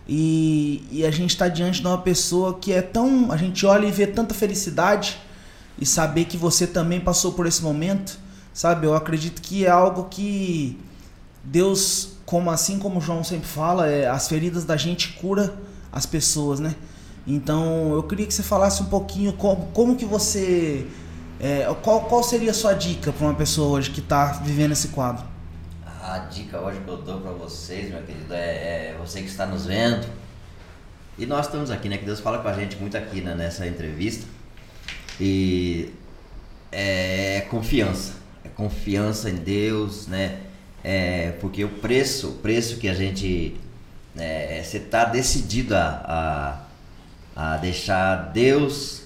E, e a gente está diante de uma pessoa que é tão. A gente olha e vê tanta felicidade e saber que você também passou por esse momento, sabe? Eu acredito que é algo que Deus, como assim como João sempre fala, é, as feridas da gente cura as pessoas, né? Então eu queria que você falasse um pouquinho como, como que você. É, qual, qual seria a sua dica para uma pessoa hoje que está vivendo esse quadro? A dica hoje que eu dou para vocês, meu querido, é, é você que está nos vendo. E nós estamos aqui, né? Que Deus fala com a gente muito aqui né, nessa entrevista. E é confiança. É confiança em Deus, né? É, porque o preço, o preço que a gente. é, você está decidido a, a, a deixar Deus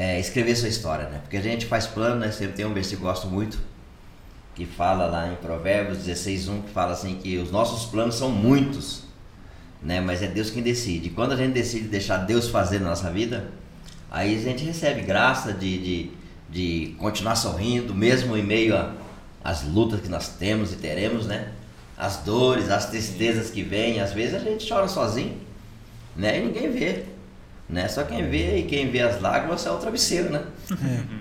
é, escrever sua história, né? Porque a gente faz plano, né? Sempre tem um versículo que eu gosto muito que fala lá em Provérbios 16:1 que fala assim que os nossos planos são muitos, né? Mas é Deus quem decide. E quando a gente decide deixar Deus fazer na nossa vida, aí a gente recebe graça de, de, de continuar sorrindo, mesmo em meio às lutas que nós temos e teremos, né? As dores, as tristezas que vêm, às vezes a gente chora sozinho, né? E ninguém vê, né? Só quem vê e quem vê as lágrimas é o travesseiro, né?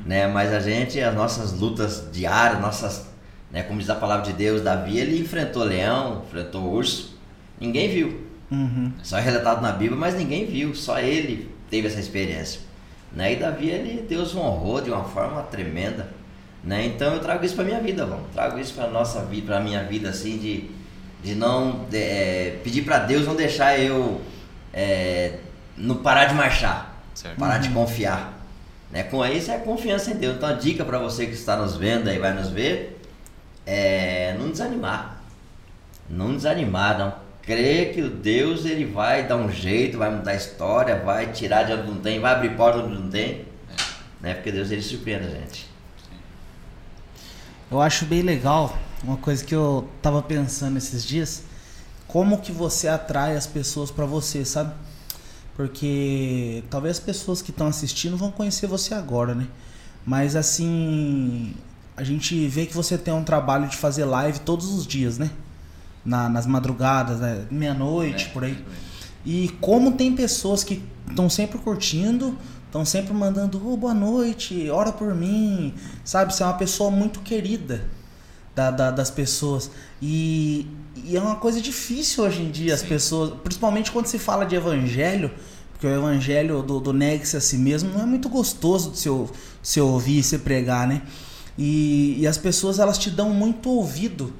né? Mas a gente, as nossas lutas diárias, nossas, né? Como diz a palavra de Deus, Davi ele enfrentou leão, enfrentou urso, ninguém viu. Uhum. Só é relatado na Bíblia, mas ninguém viu, só ele teve essa experiência. Né? E Davi, ele, Deus o honrou de uma forma tremenda. Né? Então eu trago isso para minha vida, vamos. Trago isso para nossa vida, para minha vida, assim, de, de não de, é, pedir para Deus não deixar eu é, não parar de marchar, Certo. parar de confiar. Né? Com isso é a confiança em Deus. Então a dica para você que está nos vendo aí, vai nos ver, é não desanimar. Não desanimar, não. Crer que o Deus ele vai dar um jeito, vai mudar a história, vai tirar de onde não tem, vai abrir porta onde não tem. Né? Porque Deus ele surpreende a gente. Eu acho bem legal uma coisa que eu tava pensando esses dias, como que você atrai as pessoas para você, sabe? Porque talvez as pessoas que estão assistindo vão conhecer você agora, né? Mas assim, a gente vê que você tem um trabalho de fazer live todos os dias, né? Na, nas madrugadas, né? meia-noite, É, por aí. E como tem pessoas que estão sempre curtindo, estão sempre mandando, oh, boa noite, ora por mim, sabe? Você é uma pessoa muito querida da, da- das pessoas. E, e é uma coisa difícil hoje em dia, as Sim. pessoas, principalmente quando se fala de evangelho, porque o evangelho do, do negue-se a si mesmo não é muito gostoso de se, ou- se ouvir e se pregar, né? E, e as pessoas elas te dão muito ouvido.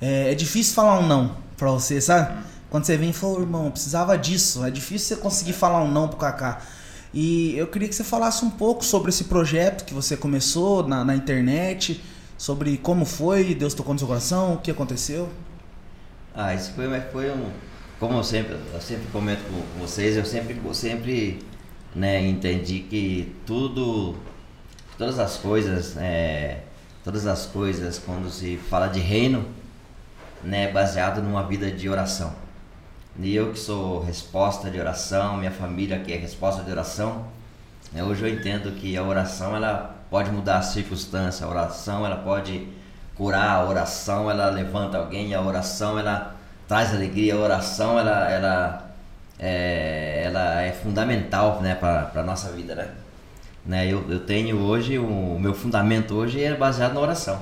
É, é difícil falar um não pra você, sabe? Quando você vem e fala, "Ô, irmão, eu precisava disso. É difícil você conseguir falar um não pro Kaká. E eu queria que você falasse um pouco sobre esse projeto que você começou na, na internet, sobre como foi, Deus tocou no seu coração, o que aconteceu. Ah, isso foi, foi um. Como eu sempre, eu sempre comento com vocês, eu sempre, sempre né, entendi que tudo, todas as coisas, é, todas as coisas, quando se fala de reino, né, é baseado numa vida de oração. E eu que sou resposta de oração, minha família que é resposta de oração, né, hoje eu entendo que a oração ela pode mudar a circunstância, a oração ela pode curar, a oração ela levanta alguém, a oração ela traz alegria, a oração ela, ela, é, ela é fundamental né, para a nossa vida. Né? Né, eu, eu tenho hoje, o meu fundamento hoje é baseado na oração.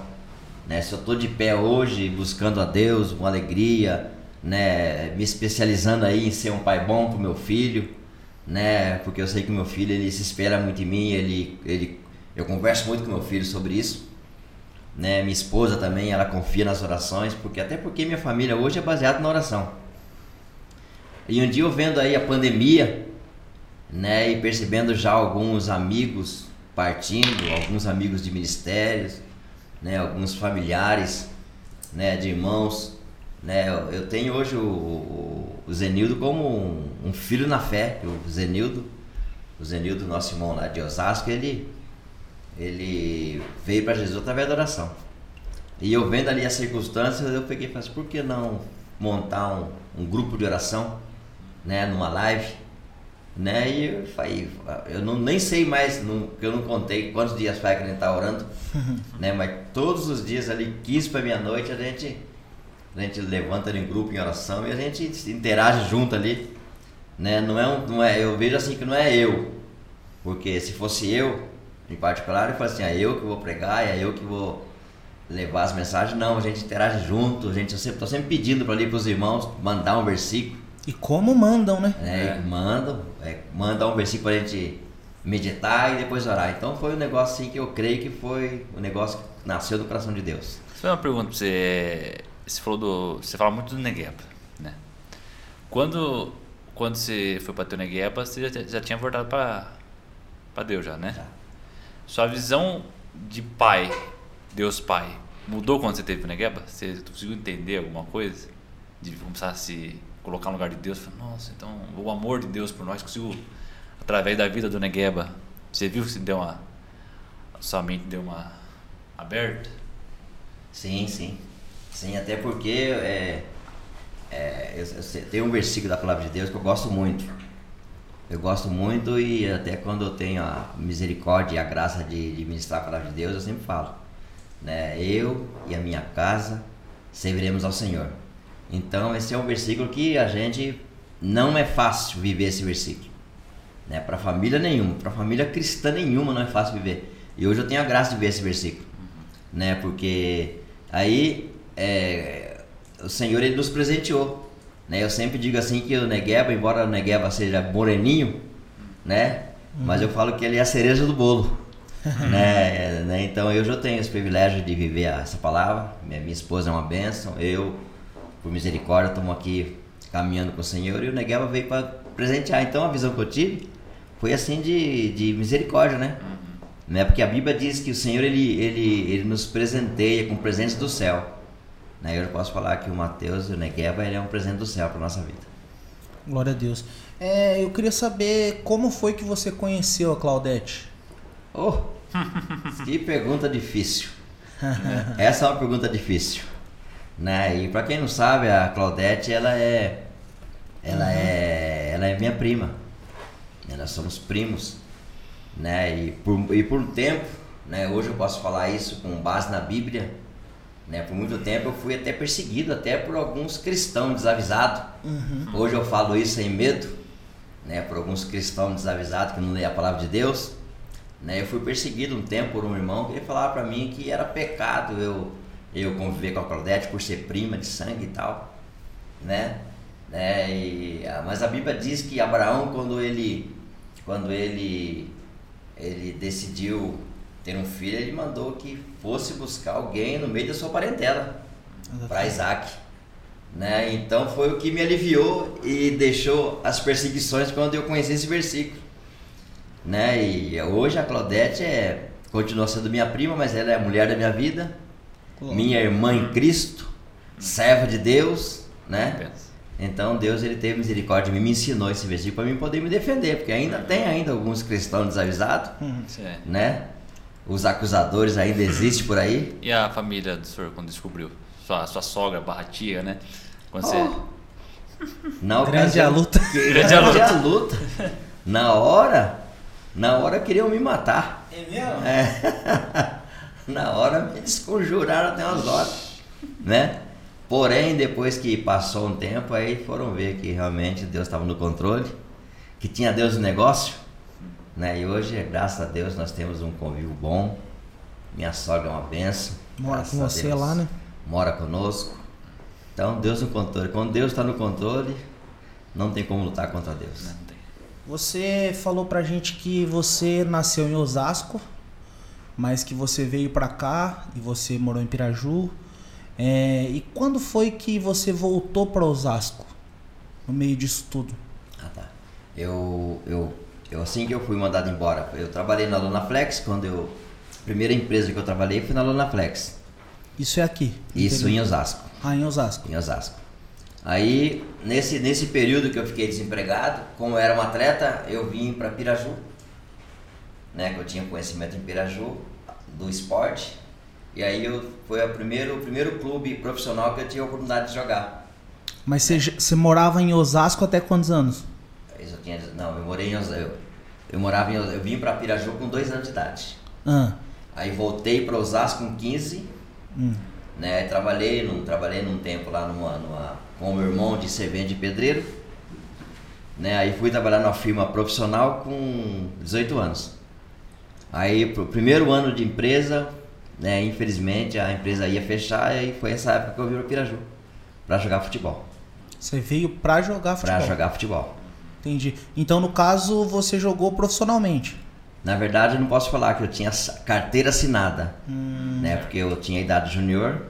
Né? Se eu estou de pé hoje buscando a Deus com alegria, né, me especializando aí em ser um pai bom para o meu filho, né, porque eu sei que meu filho ele se espera muito em mim, ele, ele, eu converso muito com meu filho sobre isso, né, minha esposa também ela confia nas orações, porque até porque minha família hoje é baseada na oração. E um dia eu vendo aí a pandemia, né, e percebendo já alguns amigos partindo, alguns amigos de ministérios, né, alguns familiares, né, de irmãos, né, eu, tenho hoje o, o, o Zenildo como um, um filho na fé, o Zenildo, o Zenildo, nosso irmão lá de Osasco, ele, ele veio para Jesus através da oração. E eu vendo ali as circunstâncias, eu peguei e falei, assim, por que não montar um, um grupo de oração, né, numa live, né? E eu falei, eu não, nem sei mais, não, porque eu não contei quantos dias faz que a gente tá orando, né? Mas todos os dias ali, 15 para meia-noite, a gente, a gente levanta em grupo em oração e a gente interage junto ali, né? Não é, um, não é, eu vejo assim que não é eu, porque se fosse eu, em particular, eu falo assim, é eu que vou pregar, é eu que vou levar as mensagens, não, a gente interage junto, a gente, eu sempre, tô sempre pedindo para ali para os irmãos mandar um versículo, E como mandam, né? É. E mandam, é, mandam um versículo pra gente meditar e depois orar. Então foi um negócio assim que eu creio que foi um negócio que nasceu do coração de Deus. Só uma pergunta pra você. Você falou do. Você fala muito do Negueba, né? Quando, quando você foi para ter o Negueba, você já, já tinha voltado para para Deus já, né? Já. Sua visão de pai, Deus Pai, mudou quando você teve Negueba? Você conseguiu entender alguma coisa? De começar a se colocar no lugar de Deus? Falar, Nossa, então o amor de Deus por nós conseguiu, através da vida do Negueba, você viu que você deu uma. Sua mente deu uma aberta? Sim, sim. Sim, até porque é, é, eu, eu tem um versículo da palavra de Deus que eu gosto muito. Eu gosto muito e até quando eu tenho a misericórdia e a graça de, de ministrar a palavra de Deus, eu sempre falo. Né? Eu e a minha casa serviremos ao Senhor. Então esse é um versículo que a gente não é fácil viver esse versículo. Né? Para família nenhuma, para família cristã nenhuma não é fácil viver. E hoje eu tenho a graça de ver esse versículo né? Porque aí é, o Senhor ele nos presenteou, né? Eu sempre digo assim que o Negueba, embora o Negueba seja moreninho, né? Mas eu falo que ele é a cereja do bolo, né? né? Então eu já tenho esse privilégio de viver essa palavra. Minha, minha esposa é uma bênção, eu por misericórdia estamos aqui caminhando com o Senhor e o Negueba veio para presentear. Então a visão que eu tive foi assim de, de misericórdia, né? né? Porque a Bíblia diz que o Senhor ele, ele, ele nos presenteia com presentes do céu. Né? Eu posso falar que o Mateus e o Negueba ele é um presente do céu para nossa vida. Glória a Deus. É, eu queria saber como foi que você conheceu a Claudete. Oh, que pergunta difícil. Essa é uma pergunta difícil. Né? E para quem não sabe, a Claudete, ela é ela é ela é minha prima. Nós somos primos, né? E por, e por um tempo, né, hoje eu posso falar isso com base na Bíblia, né? Por muito tempo eu fui até perseguido até por alguns cristãos desavisados. Uhum. Hoje eu falo isso sem medo, né? Por alguns cristãos desavisados que não lê a palavra de Deus. Né? Eu fui perseguido um tempo por um irmão que ele falava para mim que era pecado eu, eu conviver com a Claudete por ser prima de sangue e tal. Né? né? E, ah, mas a Bíblia diz que Abraão, quando ele, quando ele, ele decidiu ter um filho, ele mandou que fosse buscar alguém no meio da sua parentela para Isaac. Né? Então foi o que me aliviou e deixou as perseguições quando eu conheci esse versículo né? E hoje a Claudete é, continua sendo minha prima, mas ela é a mulher da minha vida, minha irmã em Cristo, serva de Deus, né? Então Deus ele teve misericórdia de mim, me ensinou esse versículo para mim poder me defender, porque ainda tem ainda alguns cristãos desavisados, Uhum. né? Os acusadores ainda existem por aí. E a família do senhor quando descobriu? Sua, sua sogra, barra tia, né? Quando você. Oh. Na Grande a luta. Grande a luta. luta. Na hora, na hora queriam me matar. É mesmo? É. Na hora me desconjuraram até umas horas, né? Porém, depois que passou um tempo, aí foram ver que realmente Deus estava no controle, que tinha Deus no negócio, né? E hoje, graças a Deus, nós temos um convívio bom. Minha sogra é uma benção. Mora com você Deus. lá, né? Mora conosco. Então, Deus no controle. Quando Deus está no controle, não tem como lutar contra Deus. Não tem. Você falou pra gente que você nasceu em Osasco, mas que você veio pra cá e você morou em Piraju. É, e quando foi que você voltou pra Osasco? No meio disso tudo. Ah, tá. Eu, eu, eu, assim que eu fui mandado embora, eu trabalhei na Luna Flex, quando eu. A primeira empresa que eu trabalhei foi na Luna Flex. Isso é aqui. Isso em? Osasco. Ah, em Osasco. Em Osasco. Aí, nesse, nesse período que eu fiquei desempregado, como eu era um atleta, eu vim para Piraju. Né, que eu tinha conhecimento em Piraju, do esporte. E aí eu, foi a primeiro, o primeiro clube profissional que eu tive a oportunidade de jogar. Mas você, morava em Osasco até quantos anos? Isso eu tinha, não, eu morei em Osasco. Eu, morava em eu vim para Piraju com dois anos de idade. Ah, Aí voltei para Osasco com 15, hum. né? Trabalhei, num, trabalhei num tempo lá numa, numa, com o meu irmão de servente de pedreiro. Né? Aí fui trabalhar numa firma profissional com 18 anos. Aí pro primeiro ano de empresa, né, infelizmente a empresa ia fechar e foi essa época que eu vim para Piraju para jogar futebol, Você veio pra jogar futebol. para jogar futebol. Entendi. Então, no caso, você jogou profissionalmente. Na verdade, eu não posso falar que eu tinha carteira assinada, né? Porque eu tinha idade júnior,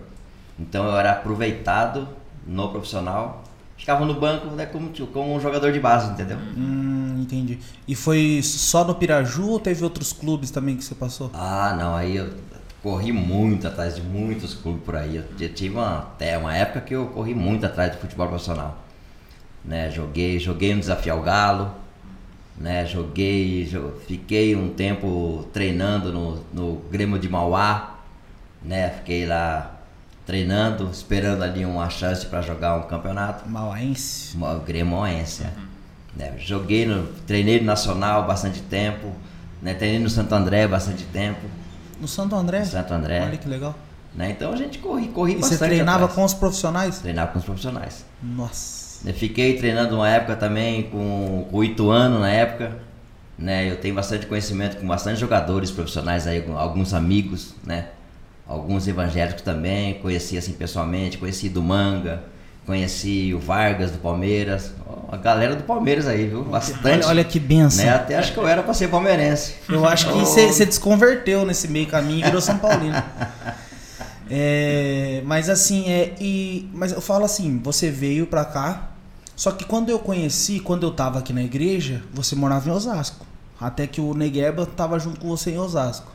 então eu era aproveitado no profissional. Ficava no banco né, como, como um jogador de base, entendeu? Hum, entendi. E foi só no Piraju ou teve outros clubes também que você passou? Ah, não, aí eu corri muito atrás de muitos clubes por aí. Eu, eu tive uma, até uma época que eu corri muito atrás do futebol profissional. Né? Joguei, joguei no Desafio ao Galo, né? Joguei, jo- fiquei um tempo treinando no, no Grêmio de Mauá, né? Fiquei lá treinando, esperando ali uma chance para jogar um campeonato. Mauaense. O Grêmio Moense, é. Né, Joguei no, treinei no Nacional bastante tempo, né? Treinei no Santo André bastante tempo, No Santo André? no Santo André. Olha que legal. Né? Então a gente corri, corri E bastante. você treinava atrás. com os profissionais? Treinava com os profissionais. Nossa. Fiquei treinando uma época também com, o Ituano na época. Né? Eu tenho bastante conhecimento com bastante jogadores profissionais aí, alguns amigos, né? Alguns evangélicos também, conheci assim pessoalmente, conheci do Manga, conheci o Vargas do Palmeiras, a galera do Palmeiras aí, viu? Bastante. Olha, olha que benção. né? Até acho que eu era pra ser palmeirense. Eu acho que você desconverteu nesse meio caminho e virou São Paulino. É, mas assim, é, e, mas eu falo assim, você veio pra cá, só que quando eu conheci, quando eu tava aqui na igreja, você morava em Osasco. Até que o Negueba tava junto com você em Osasco.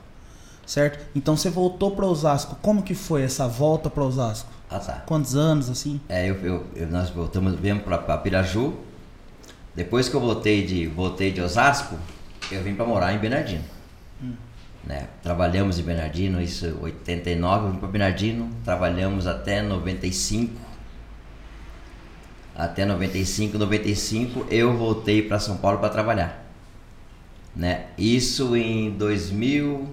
Certo? Então você voltou pra Osasco. Como que foi essa volta pra Osasco? Ah, tá. Quantos anos, assim? É, eu, eu, eu- nós voltamos, viemos pra Piraju. Depois que eu voltei de, voltei de Osasco, eu vim pra morar em Bernardino. Né? Trabalhamos em Bernardino, isso 89, eu vim para Bernardino, trabalhamos até 95. Até 95, 95 eu voltei para São Paulo para trabalhar. Né? Isso em 2000,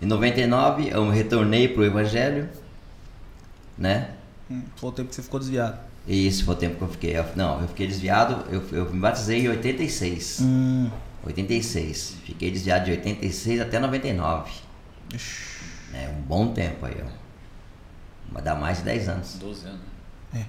em 99 eu retornei para o Evangelho, né? Hum, foi o tempo que você ficou desviado. Isso foi o tempo que eu fiquei. Eu, não, eu fiquei desviado, eu, eu me batizei em 86. Hum. 86. Fiquei desviado de 86 até 99. É um bom tempo aí, ó. Vai dar mais de 10 anos. 12 anos. É.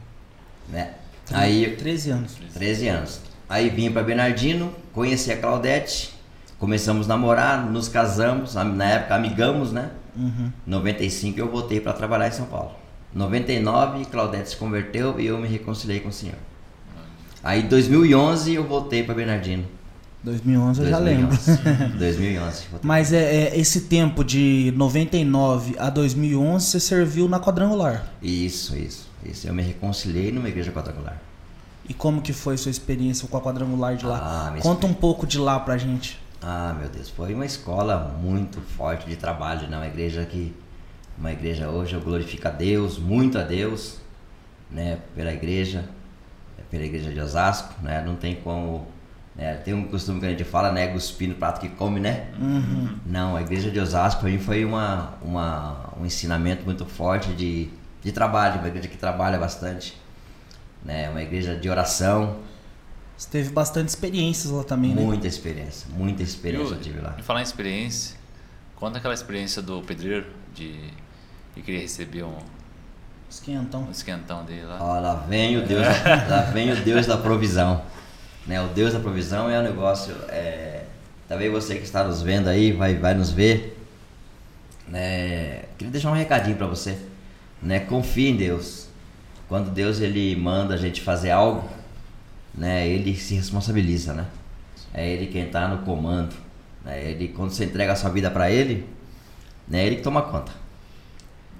Né? Aí, 13 anos. 13 anos. Aí vim para Bernardino, conheci a Claudete, começamos a namorar, nos casamos, na época amigamos, né? Uhum. 95 eu voltei para trabalhar em São Paulo. 99 Claudete se converteu e eu me reconciliei com o Senhor. Aí 2011 eu voltei para Bernardino. 2011 eu já lembro. 2011. Mas é, é, esse tempo de 99 a 2011 você serviu na quadrangular. Isso, isso, isso. Eu me reconciliei numa igreja quadrangular. E como que foi sua experiência com a quadrangular de lá? Ah, Conta um pouco de lá pra gente. Ah, meu Deus, foi uma escola muito forte de trabalho, né? Uma igreja que uma igreja hoje eu glorifico a Deus, muito a Deus, né? Pela igreja, pela igreja de Osasco, né? Não tem como né? Tem um costume que a gente fala, né? Cuspir no prato que come, né? Uhum. Não, a igreja de Osasco para mim foi uma, uma, um ensinamento muito forte de, de trabalho, uma igreja que trabalha bastante, né? Uma igreja de oração. Você teve bastante experiências lá também, né? Muita experiência, muita experiência eu, eu tive lá. E falar em experiência, conta aquela experiência do pedreiro de, de querer receber um, esquentão. um esquentão dele lá. Ó, lá vem o Deus, lá vem o Deus da provisão. Né? O Deus da provisão é um negócio. É, talvez você que está nos vendo aí vai, vai nos ver. Né? Queria deixar um recadinho para você. Né? Confie em Deus. Quando Deus ele manda a gente fazer algo, né? Ele se responsabiliza, né? É ele quem está no comando. Né? Ele quando você entrega a sua vida para ele, né? É ele que toma conta.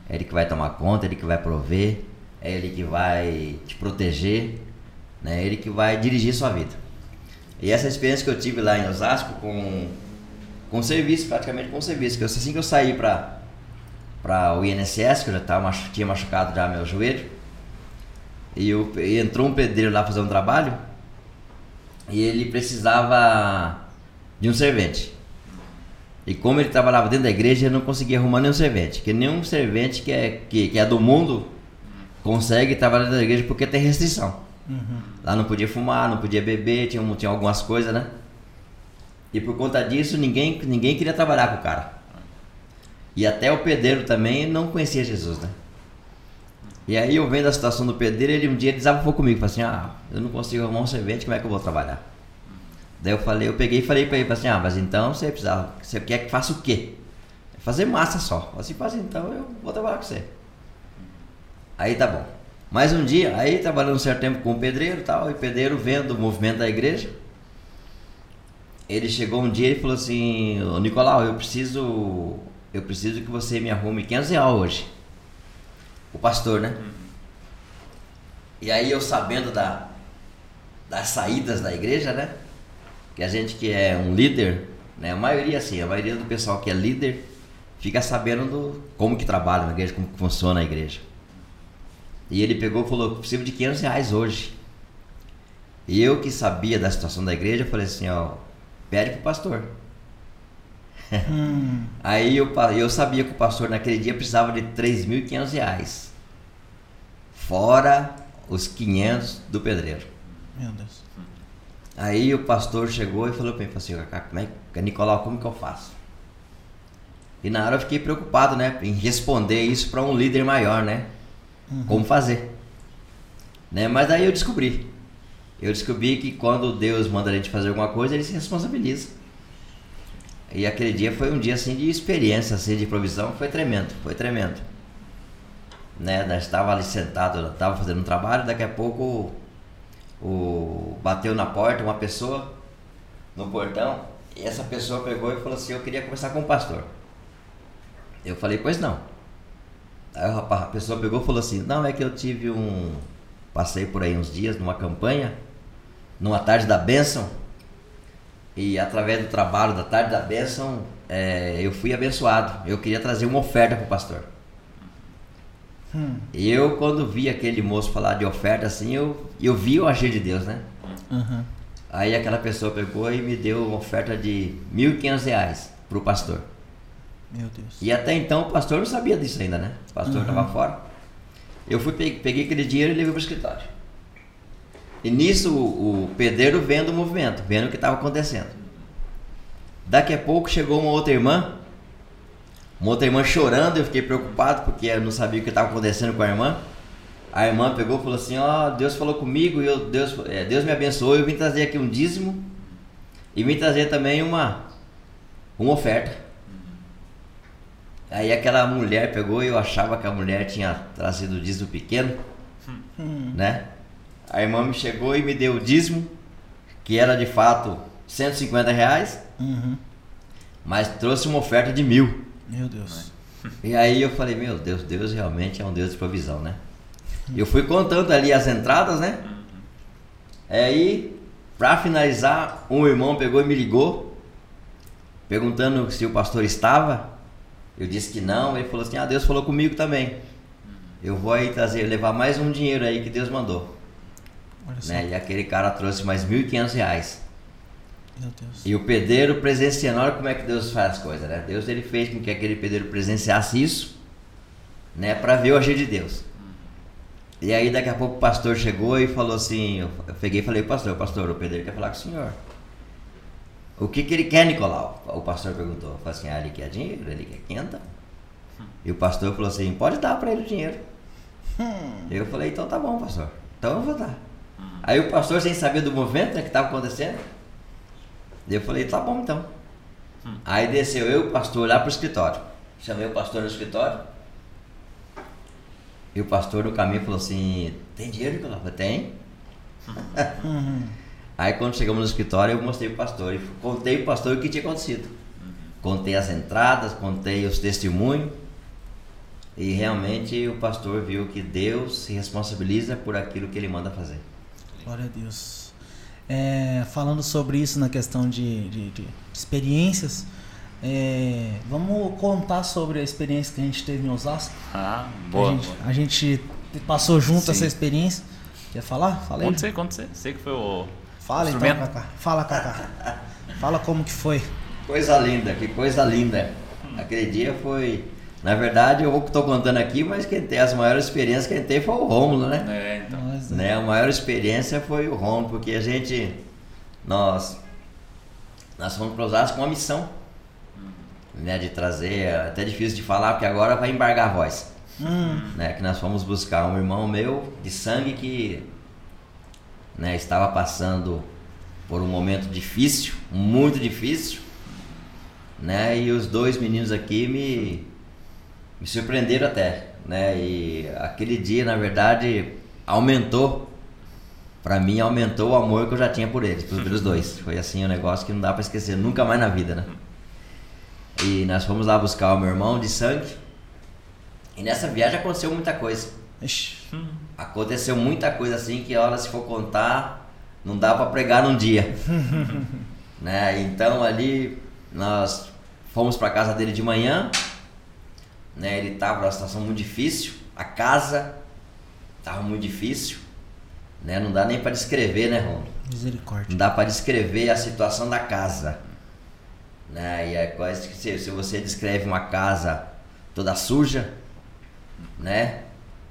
É ele que vai tomar conta, é ele que vai prover, é ele que vai te proteger, né? É ele que vai dirigir sua vida. E essa experiência que eu tive lá em Osasco com com serviço, praticamente com serviço, que assim que eu saí para para o INSS, que eu já tava, tinha machucado já meu joelho, e, eu, e entrou um pedreiro lá fazer um trabalho, e ele precisava de um servente. E como ele trabalhava dentro da igreja, ele não conseguia arrumar nenhum servente. Porque nenhum servente que é, que, que é do mundo consegue trabalhar dentro da igreja porque tem restrição. Uhum. Lá não podia fumar, não podia beber, tinha, tinha algumas coisas, né? E por conta disso, ninguém, ninguém queria trabalhar com o cara. E até o pedreiro também não conhecia Jesus, né? E aí eu vendo a situação do pedreiro, ele um dia desabafou comigo, falou assim, ah, eu não consigo arrumar um servente, como é que eu vou trabalhar? Daí eu falei, eu peguei e falei para ele, assim, ah, mas então você precisa, você quer que faça o quê? Fazer massa só. Assim, faz então eu vou trabalhar com você. Aí tá bom. Mais um dia, aí trabalhando um certo tempo com o pedreiro e tal, e o pedreiro vendo o movimento da igreja, ele chegou um dia e falou assim, Nicolau, eu preciso, eu preciso que você me arrume 500 reais hoje. O pastor, né? E aí eu sabendo da, das saídas da igreja, né? Que a gente que é um líder, né? A maioria assim, a maioria do pessoal que é líder fica sabendo do como que trabalha na igreja, como que funciona a igreja. E ele pegou e falou, preciso de 500 reais hoje. E eu que sabia da situação da igreja, falei assim, ó, pede pro pastor. Hum. Aí eu, eu sabia que o pastor naquele dia precisava de 3.500 reais. Fora os 500 do pedreiro. Meu Deus. Aí o pastor chegou e falou para mim, assim, como é, que- Nicolau, como que eu faço? E na hora eu fiquei preocupado, né, em responder isso para um líder maior, né? Como fazer? Né? Mas aí eu descobri. Eu descobri que quando Deus manda a gente fazer alguma coisa, ele se responsabiliza. E aquele dia foi um dia assim de experiência, assim, de provisão, foi tremendo, foi tremendo. Né? Nós estava ali sentado, estava fazendo um trabalho, daqui a pouco o, bateu na porta uma pessoa no portão, e essa pessoa pegou e falou assim, eu queria conversar com o pastor. Eu falei, pois não. Aí a pessoa pegou e falou assim, não, é que eu tive um. Passei por aí uns dias numa campanha, numa tarde da bênção, E através do trabalho da tarde da bênção, é, eu fui abençoado. Eu queria trazer uma oferta para o pastor. Hum. Eu, quando vi aquele moço falar de oferta assim, eu, eu vi o agir de Deus, né? Uhum. Aí aquela pessoa pegou e me deu uma oferta de 1.500 reais para o pastor. Meu Deus. E até então o pastor não sabia disso ainda, né? O pastor estava fora. Eu fui, pe- peguei aquele dinheiro e levei para o escritório. E nisso o, o pedreiro vendo o movimento, vendo o que estava acontecendo. Daqui a pouco chegou uma outra irmã, uma outra irmã chorando, eu fiquei preocupado porque eu não sabia o que estava acontecendo com a irmã. A irmã pegou e falou assim, ó, Deus falou comigo eu, Deus, é, Deus me abençoou, eu vim trazer aqui um dízimo e vim trazer também uma, uma oferta. Aí aquela mulher pegou e eu achava que a mulher tinha trazido o dízimo pequeno, né? A irmã me chegou e me deu o dízimo, que era de fato 150 reais, Uhum. mas trouxe uma oferta de mil. Meu Deus. E aí eu falei, meu Deus, Deus realmente é um Deus de provisão, né? Eu fui contando ali as entradas, né? Aí, pra finalizar, um irmão pegou e me ligou, perguntando se o pastor estava. Eu disse que não, ele falou assim, ah, Deus falou comigo também. Eu vou aí trazer, levar mais um dinheiro aí que Deus mandou. Né? E aquele cara trouxe mais 1.500 reais. Meu Deus. E o pedreiro presenciando, olha como é que Deus faz as coisas, né? Deus ele fez com que aquele pedreiro presenciasse isso, né, para ver o agir de Deus. E aí daqui a pouco o pastor chegou e falou assim, eu peguei e falei, pastor, pastor, o pedreiro quer falar com o senhor. O que que ele quer, Nicolau? O pastor perguntou. Eu falei assim, ah, ele quer dinheiro, ele quer quenta. E o pastor falou assim, pode dar para ele o dinheiro. Eu falei, então tá bom, pastor. Então eu vou dar. Aí o pastor, sem saber do movimento né, que estava acontecendo, eu falei, tá bom então. Aí desceu eu e o pastor lá pro escritório. Chamei o pastor no escritório. E o pastor no caminho falou assim, tem dinheiro, Nicolau? Eu falei, tem. Uhum. Aí quando chegamos no escritório eu mostrei pro pastor e contei pro pastor o que tinha acontecido. Contei as entradas, contei os testemunhos. E realmente o pastor viu que Deus se responsabiliza por aquilo que ele manda fazer. Glória a Deus. É, falando sobre isso na questão de, de- de experiências, é, vamos contar sobre a experiência que a gente teve em Osasco. Ah, boa. a, gente, boa. a gente passou junto Sim. essa experiência. Quer falar? Fala aí. Conta você, conta você. Sei que foi o. Fala então. Cacá. Fala, Cacá. Fala como que foi. Coisa linda, que coisa linda. Aquele dia foi. Na verdade, eu estou contando aqui, mas quem tem as maiores experiências quem tem foi o Rômulo, né? É, então. Nós, né? A maior experiência foi o Rômulo, porque a gente. Nós. Nós fomos para Osasco com uma missão. Né, de trazer, é até difícil de falar, porque agora vai embargar a voz. Hum, né, que nós fomos buscar um irmão meu de sangue que né, estava passando por um momento difícil, muito difícil, né, e os dois meninos aqui me, me surpreenderam até, né, e aquele dia, na verdade, aumentou, para mim, aumentou o amor que eu já tinha por eles, pelos dois, foi assim um negócio que não dá para esquecer nunca mais na vida, né. E nós fomos lá buscar o meu irmão de sangue, e nessa viagem aconteceu muita coisa. ixi, Aconteceu muita coisa assim que, olha, se for contar, não dá para pregar num dia. né? Então ali nós fomos para casa dele de manhã, né? Ele tava numa situação muito difícil, a casa tava muito difícil, né? Não dá nem para descrever, né, Romulo? misericórdia. Não dá para descrever a situação da casa. Né? E é quase que se, se você descreve uma casa toda suja, né?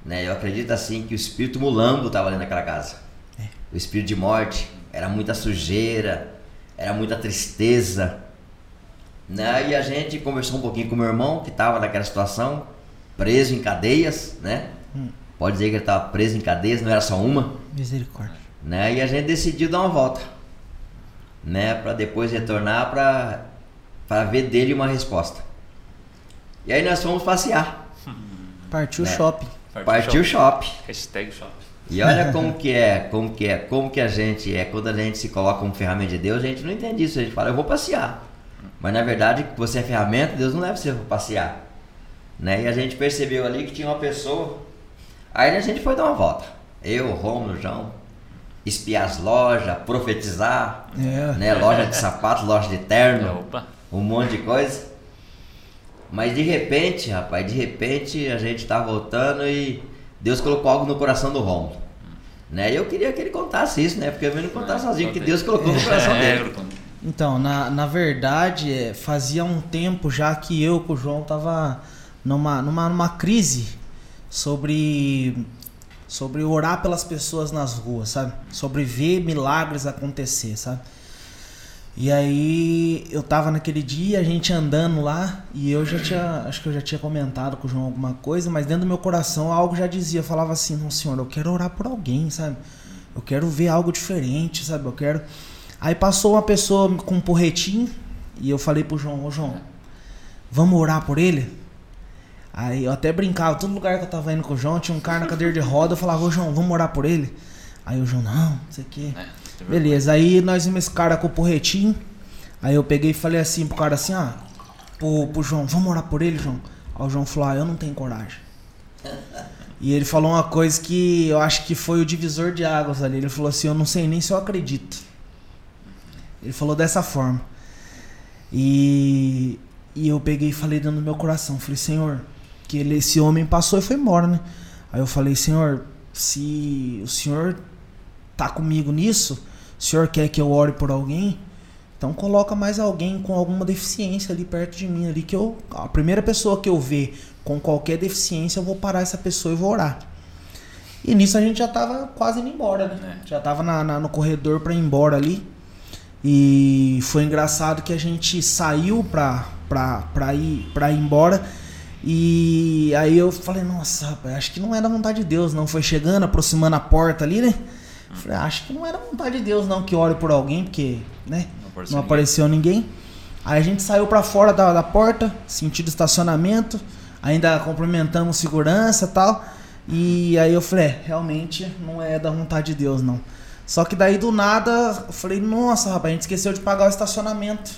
né? Eu acredito assim que o espírito mulambo estava ali naquela casa. É. O espírito de morte. Era muita sujeira, era muita tristeza. Né? E a gente conversou um pouquinho com o meu irmão, que estava naquela situação, preso em cadeias, né? Hum. Pode dizer que ele estava preso em cadeias, não era só uma Misericórdia. né? E a gente decidiu dar uma volta, né? Para depois retornar para para ver dele uma resposta. E aí nós fomos passear, Partiu o Né? shopping. partiu o shopping. Hashtag shop. E olha como que é, como que é, como que a gente é quando a gente se coloca como ferramenta de Deus, a gente não entende isso, a gente fala, eu vou passear. Mas na verdade, você é ferramenta, Deus não leva você para passear. Né? E a gente percebeu ali que tinha uma pessoa. Aí a gente foi dar uma volta. Eu, Romulo, João. espiar as lojas, profetizar, É. né? Loja de sapatos, loja de terno, Opa. um monte de coisa. Mas de repente, rapaz, de repente a gente tá voltando e Deus colocou algo no coração do Romulo. Né? E eu queria que ele contasse isso, né? Porque eu não contar sozinho, que Deus colocou no coração É, dele. Então, na, na verdade, é, fazia um tempo já que eu com o João tava numa, numa, numa crise sobre sobre orar pelas pessoas nas ruas, sabe? Sobre ver milagres acontecer, sabe? E aí eu tava naquele dia, a gente andando lá, e eu já tinha, acho que eu já tinha comentado com o João alguma coisa, mas dentro do meu coração algo já dizia, eu falava assim, não senhor, eu quero orar por alguém, sabe? Eu quero ver algo diferente, sabe? Eu quero. Aí passou uma pessoa com um porretinho, e eu falei pro João, ô João, vamos orar por ele? Aí eu até brincava, todo lugar que eu tava indo com o João, tinha um cara na cadeira de roda, eu falava, ô João, vamos orar por ele? Aí o João, não, não sei o quê. É, tem Beleza, aí nós vimos esse cara com o porretinho. Aí eu peguei e falei assim pro cara assim, ah, pro, pro João, vamos orar por ele, João? Aí o João falou, ah, eu não tenho coragem. E ele falou uma coisa que eu acho que foi o divisor de águas ali. Ele falou assim, eu não sei nem se eu acredito. Ele falou dessa forma. E, e eu peguei e falei dentro do meu coração, falei, Senhor, que ele, esse homem passou e foi embora, né? Aí eu falei, Senhor, se o Senhor tá comigo nisso, o Senhor quer que eu ore por alguém, então coloca mais alguém com alguma deficiência ali perto de mim, ali que eu a primeira pessoa que eu ver com qualquer deficiência, eu vou parar essa pessoa e vou orar. E nisso a gente já tava quase indo embora, né? É. Já tava na, na- no corredor pra ir embora ali. E foi engraçado que a gente saiu pra, pra, pra, ir, pra ir embora. E aí eu falei, nossa, rapaz, acho que não era vontade de Deus, não. Foi chegando, aproximando a porta ali, né? Falei, "Ah, acho que não era vontade de Deus, não, que ore por alguém, porque, né? Não apareceu Não ninguém. apareceu ninguém. Aí a gente saiu pra fora da, da porta, sentido estacionamento. Ainda cumprimentamos segurança e tal. E aí eu falei, é, realmente não é da vontade de Deus, não. Só que daí do nada, eu falei, nossa, rapaz, a gente esqueceu de pagar o estacionamento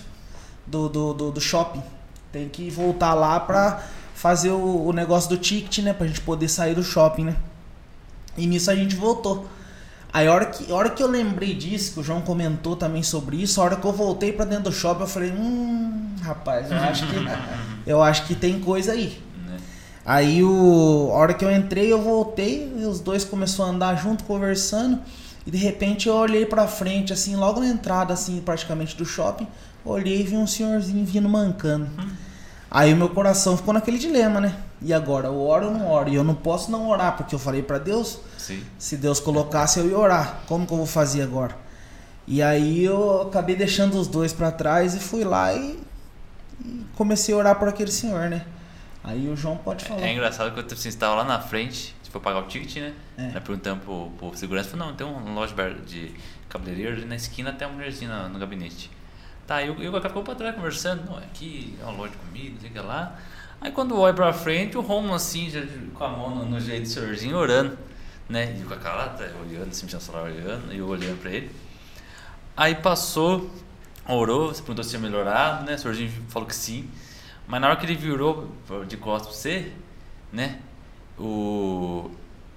do, do, do, do shopping. Tem que voltar lá pra fazer o, o negócio do ticket, né? Pra gente poder sair do shopping, né? E nisso a gente voltou. Aí a hora que, a hora que eu lembrei disso, que o João comentou também sobre isso, a hora que eu voltei pra dentro do shopping, eu falei, hum, rapaz, eu acho que, eu acho que tem coisa aí. Né? Aí o, a hora que eu entrei, eu voltei, e os dois começaram a andar junto, conversando, e de repente eu olhei pra frente, assim, logo na entrada, assim, praticamente do shopping, olhei e vi um senhorzinho vindo mancando. Aí o meu coração ficou naquele dilema, né? E agora, eu oro ou não oro? E eu não posso não orar, porque eu falei pra Deus, Sim. se Deus colocasse, eu ia orar. Como que eu vou fazer agora? E aí eu acabei deixando os dois pra trás e fui lá e, e comecei a orar por aquele senhor, né? Aí o João pode falar. É engraçado que eu assim, estava lá na frente, for pagar o ticket, né? É. Aí perguntando pro, pro segurança, falou, não, tem uma loja de cabeleireiro ali na esquina, até uma mulherzinha no, no gabinete. Tá, e o e o Kaká ficou pra trás conversando, não, aqui é uma loja de comida, não sei o que lá. Aí quando eu olho pra frente, o Romulo assim, já com a mão no, no jeito do senhorzinho, orando, né? E o Kaká lá, tá olhando, assim, mexendo no celular, olhando, e eu olhando pra ele. Aí passou, orou, se perguntou se tinha melhorado, né? O senhorzinho falou que sim. Mas na hora que ele virou de costas pra você, né? O,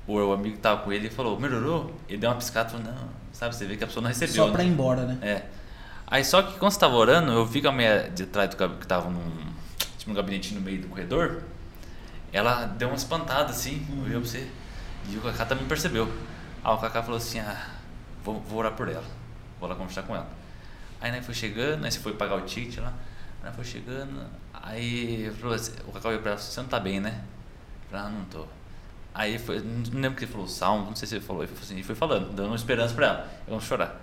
o amigo que tava com ele falou, melhorou? Ele deu uma piscada e falou, não, sabe, você vê que a pessoa não recebeu. Só pra ir né? embora, né? É. Aí só que quando você tava orando, eu vi que a mulher de trás do que tava num, tipo, um gabinetinho no meio do corredor, ela deu uma espantada assim, olhou pra você. E o Kaká também percebeu. Aí o Kaká falou assim, ah, vou, vou orar por ela. Vou lá conversar com ela. Aí né, foi chegando, aí você foi pagar o ticket lá. Aí foi chegando, aí falou assim, o Kaká olhou pra ela, você não tá bem, né? Falei, ah, não tô. Aí foi, não lembro que ele falou salmo, não sei se ele falou, ele foi, assim, ele foi falando, dando uma esperança pra ela, eu vou chorar.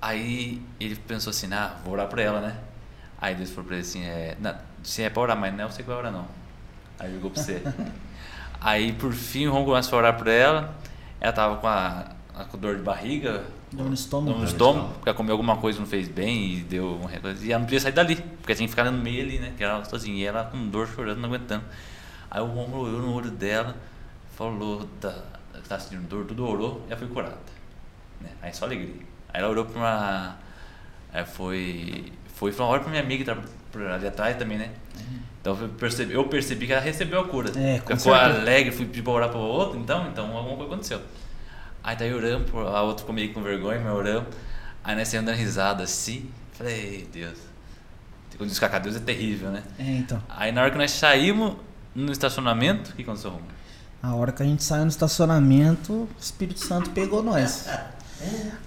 Aí ele pensou assim, ah, vou orar por ela, né? Aí Deus falou pra ele assim, é, não, se é pra orar, mas não é você que vai orar não. Aí ligou pra você. Aí por fim o Ron começou a orar por ela, ela tava com a, a com dor de barriga, Dor no estômago. dor no estômago, porque ela comeu alguma coisa não fez bem e deu coisa. E ela não podia sair dali, porque tinha que ficar no meio ali, né? Que ela sozinha. E ela com dor, chorando, não aguentando. Aí o Romulo olhou no olho dela, falou da, que tava sentindo dor, tudo orou e ela foi curada. Né? Aí só alegria. Aí ela orou pra uma. Aí foi. Foi falou, olha pra minha amiga que tá por ali atrás também, né? Então eu percebi, eu percebi que ela recebeu a cura. É, com Ficou certeza. alegre, fui pedir pra orar pra outro, então, então alguma coisa aconteceu. Aí daí oramos, a outra ficou meio com vergonha, mas oramos. Aí nós saímos dando risada assim. Falei, Deus. Quando diz que Deus é terrível, né? É, então. Aí na hora que nós saímos no estacionamento, o que aconteceu, Romulo? A hora que a gente saiu no estacionamento, o Espírito Santo pegou nós.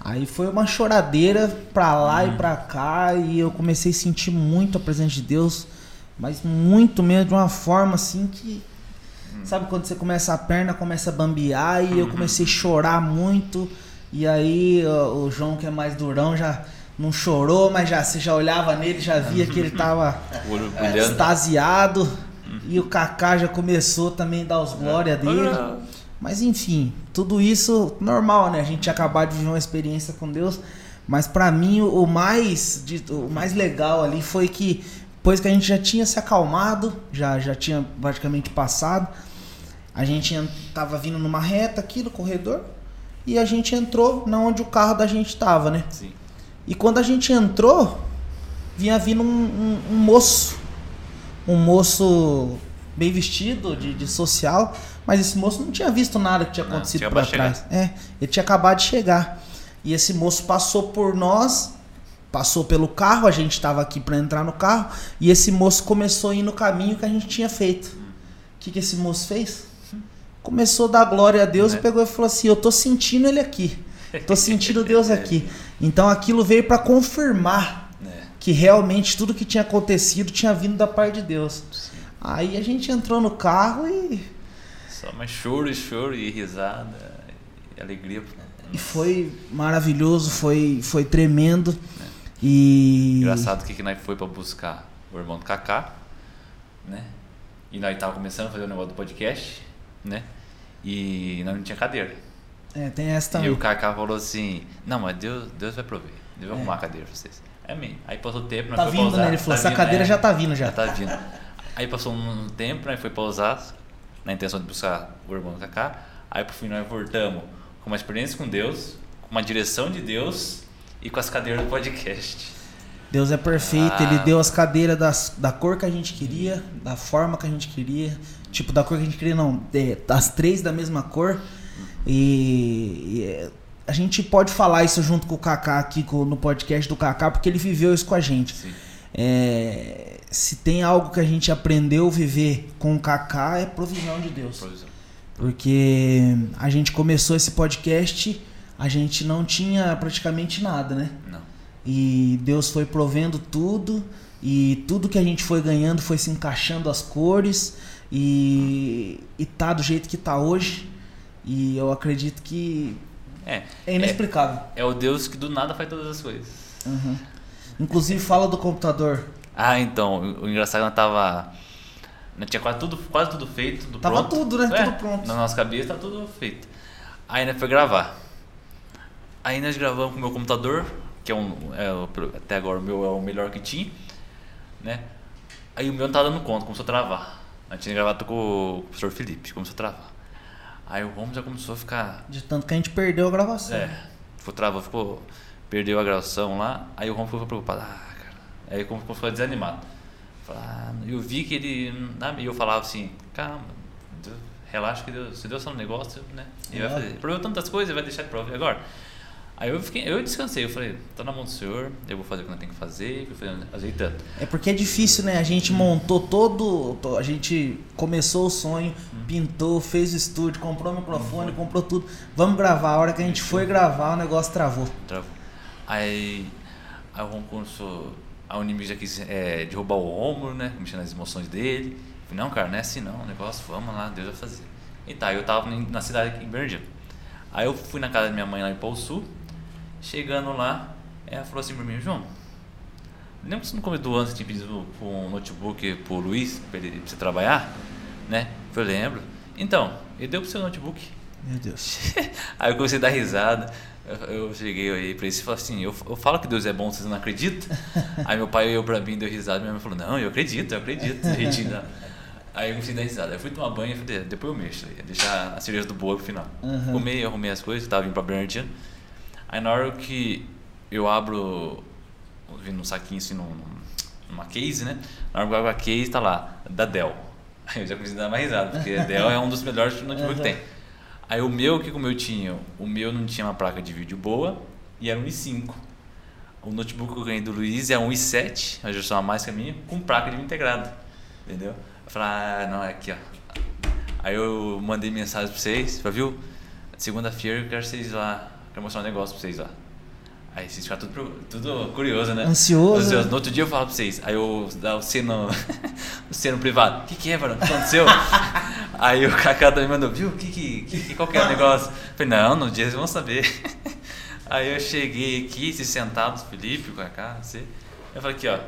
Aí foi uma choradeira pra lá e pra cá e eu comecei a sentir muito a presença de Deus, mas muito mesmo de uma forma assim que sabe quando você começa a perna começa a bambear e eu comecei a chorar muito. E aí o João que é mais durão já não chorou, mas já você já olhava nele, já via que ele tava é, extasiado e o Kaká já começou também a dar os glória dele. Mas enfim, tudo isso normal, né? A gente acabar de viver uma experiência com Deus. Mas pra mim o mais, o mais legal ali foi que depois que a gente já tinha se acalmado, já, já tinha praticamente passado, a gente en- tava vindo numa reta aqui no corredor e a gente entrou na onde o carro da gente tava, né? Sim. E quando a gente entrou, vinha vindo um, um- um moço. Um moço bem vestido, de, de social. Mas esse moço não tinha visto nada que tinha acontecido de trás. É, ele tinha acabado de chegar. E esse moço passou por nós, passou pelo carro, a gente estava aqui para entrar no carro. E esse moço começou a ir no caminho que a gente tinha feito. O que, que esse moço fez? Começou a dar glória a Deus Né? e pegou e falou assim: Eu tô sentindo ele aqui. Tô sentindo Deus aqui. Então aquilo veio para confirmar É. que realmente tudo que tinha acontecido tinha vindo da parte de Deus. Aí a gente entrou no carro e, Só mais choro e choro e risada e alegria. e foi maravilhoso, foi, foi tremendo. E. Engraçado que, que nós foi pra buscar o irmão do Kaká, né? E nós tava começando a fazer o negócio do podcast, né? E nós não tinha cadeira. É, tem essa E também. o Kaká falou assim, não, mas Deus, Deus vai prover. Deus vai É. arrumar a cadeira pra vocês. É mesmo. Aí passou tempo, nós Tá vindo, pra usar, né? Ele falou: tá essa vindo, cadeira é, já tá vindo já. Já tá vindo. Aí passou um tempo, nós foi pausar na intenção de buscar o irmão Kaká. Aí por fim nós voltamos com uma experiência com Deus, com uma direção de Deus e com as cadeiras do podcast. Deus é perfeito, Ah. ele deu as cadeiras das, da cor que a gente queria, da forma que a gente queria. Tipo, da cor que a gente queria, não, é, das três da mesma cor. E, e, é, a gente pode falar isso junto com o Kaká aqui no podcast do Kaká, porque ele viveu isso com a gente. É, se tem algo que a gente aprendeu a viver com o Kaká é provisão de Deus. Provisão. Porque a gente começou esse podcast, a gente não tinha praticamente nada, né? Não. E Deus foi provendo tudo e tudo que a gente foi ganhando foi se encaixando as cores e, e tá do jeito que tá hoje. E eu acredito que É, é inexplicável. é o Deus que do nada faz todas as coisas. Uhum. Inclusive fala do computador. Ah, então, o, engraçado é que nós tava. Nós tinha quase tudo, quase tudo feito, tudo Tava pronto. tudo, né? É, Tudo pronto. Na nossa cabeça tá tudo feito. Aí nós foi gravar. Aí nós gravamos com o meu computador, que é um. é até agora o meu é o melhor que tinha. Né? Aí o meu não tava dando conta, começou a travar. Nós tinha gravado com o professor Felipe, começou a travar. Aí o Romo já começou a ficar De tanto que a gente perdeu a gravação. é, ficou travou, ficou. Perdeu a gravação lá, aí o Ron ficou preocupado. Ah, cara. Aí como ficou desanimado. Ah, eu vi que ele. ah, E eu falava assim, calma, relaxa que Deus, se Deus tá no negócio, né? Ele vai É. fazer. Proveu tantas coisas, vai deixar de provar agora. Aí eu fiquei, eu descansei, eu falei, tá na mão do Senhor, eu vou fazer o que eu tenho que fazer, fui fazendo, ajeitando. É porque é difícil, né? A gente montou todo. to- A gente começou o sonho, pintou, fez o estúdio, comprou o microfone, comprou tudo. Vamos gravar. A hora que a gente foi gravar, o negócio travou. Travou. Aí, aí o começou. A Unimig já quis é, derrubar o Romulo, né? Mexendo nas emoções dele. Falei, não, cara, não é assim não. O negócio, vamos lá, Deus vai fazer. E tá, eu tava na cidade aqui em Bernardino. Aí eu fui na casa da minha mãe lá em Pau Sul. Chegando lá, ela falou assim pra mim, João, lembra que você no começo do ano você tinha pedido um notebook pro Luiz, pra ele pra você trabalhar? Né? Eu falei, lembro. Então, ele deu pro seu notebook. Meu Deus. Aí eu comecei a dar risada. Eu, eu cheguei aí pra ele e falei assim: eu, eu falo que Deus é bom, vocês não acreditam? aí meu pai olhou pra mim, deu risada. Minha mãe falou: Não, eu acredito, eu acredito. A gente dá. Aí eu comecei a dar risada. Eu fui tomar banho e falei: Depois eu mexo, ia deixar a cereja do bolo pro final. Uhum. Comei, arrumei as coisas, tava vindo pra Bernardino. Aí na hora que eu abro, vindo num saquinho assim, num, numa case, né? Na hora que eu abro a case, tá lá, da Dell. Aí eu já comecei a dar mais risada, porque a Dell é um dos melhores notebooks que tem. Aí o meu, o que o meu tinha? O meu não tinha uma placa de vídeo boa e era um i5. O notebook que eu ganhei do Luiz é um i7, a geração a mais que a minha, com placa de vídeo integrada. Entendeu? Eu falei, ah, não, é aqui, ó. Aí eu mandei mensagem pra vocês, falei, viu? Segunda-feira eu quero vocês lá, quero mostrar um negócio pra vocês lá. Aí vocês ficam tudo, tudo curioso, né? Ansioso. No outro dia eu falo pra vocês, aí eu dá o seno, o seno privado. O que, que é, mano? O que aconteceu? aí o Kaká também mandou, viu? Que, que, que, qual que é o negócio? Eu falei, não, no dia eles vão saber. Aí eu cheguei aqui, se sentados, Felipe, o Kaká, você. Eu falei aqui, ó,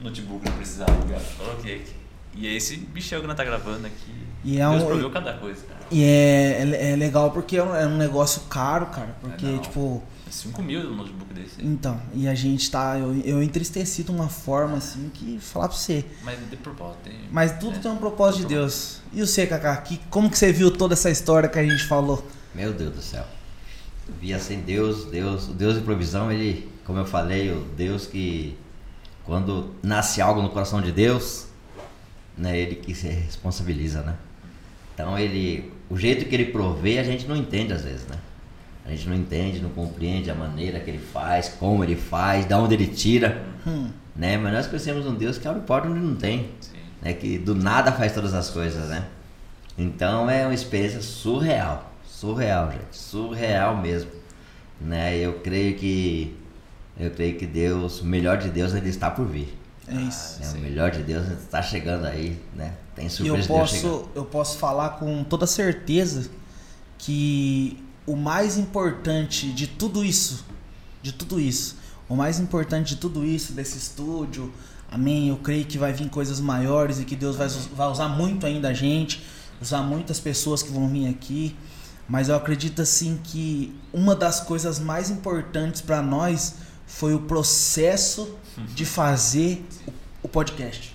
notebook não precisava, cara. Coloquei aqui. E é esse bichão que nós tá gravando aqui. E é Deus um- proveu cada coisa, cara. E é, é, é legal porque é um, é um negócio caro, cara. Porque, É, tipo. 5 mil no notebook desse. Então, e a gente tá. Eu, eu entristeci de uma forma assim que falar pra você. Mas de propósito. Tem, Mas tudo é. tem um propósito de Deus. E você, Kaká, que, como que você viu toda essa história que a gente falou? Meu Deus do céu. Eu vi assim, Deus, Deus, o Deus de provisão, ele, como eu falei, o Deus que quando nasce algo no coração de Deus, né, ele que se responsabiliza, né? Então ele, o jeito que ele provê, a gente não entende às vezes, né? A gente não entende, não compreende a maneira que ele faz, como ele faz, da onde ele tira, Hum, né? Mas nós conhecemos um Deus que abre porta onde não tem Sim. né, que do nada faz todas as coisas, né? Então é uma experiência surreal, surreal, gente, surreal mesmo, né? Eu creio que eu creio que Deus, o melhor de Deus ele está por vir, é isso. né? Sim. O melhor de Deus está chegando aí, né? Tem E eu surpresa Deus chegando. posso, eu posso falar com toda certeza que o mais importante de tudo isso, de tudo isso, o mais importante de tudo isso, desse estúdio, amém, eu creio que vai vir coisas maiores e que Deus vai, vai usar muito ainda a gente, usar muitas pessoas que vão vir aqui, mas eu acredito assim que uma das coisas mais importantes para nós foi o processo de fazer o, o podcast.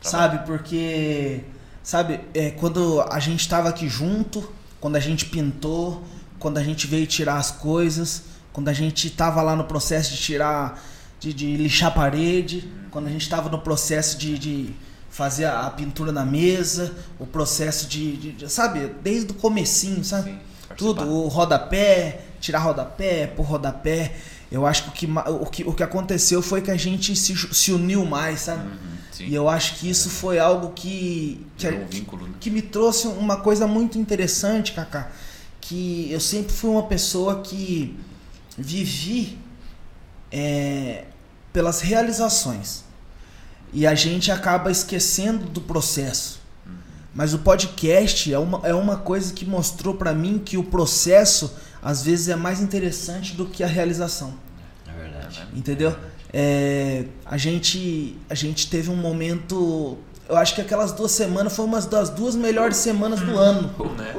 Sabe, porque sabe, é, quando a gente estava aqui junto, quando a gente pintou, quando a gente veio tirar as coisas, quando a gente tava lá no processo de tirar, de, de lixar a parede, quando a gente estava no processo de, de fazer a, a pintura na mesa, o processo de, de- de- sabe, desde o comecinho, sabe? Sim, Tudo, o rodapé, tirar rodapé, pôr rodapé. Eu acho que o que, o que, o que aconteceu foi que a gente se, se uniu mais, sabe? Uhum. E eu acho que isso foi algo que, que, um vínculo, né? que me trouxe uma coisa muito interessante, Kaká. Que eu sempre fui uma pessoa que vivi é, pelas realizações. E a gente acaba esquecendo do processo. Mas o podcast é uma, é uma coisa que mostrou pra mim que o processo às vezes é mais interessante do que a realização. É verdade. Entendeu? É, a, gente, a gente teve um momento. Eu acho que aquelas duas semanas foi uma das duas melhores semanas do ano. Né?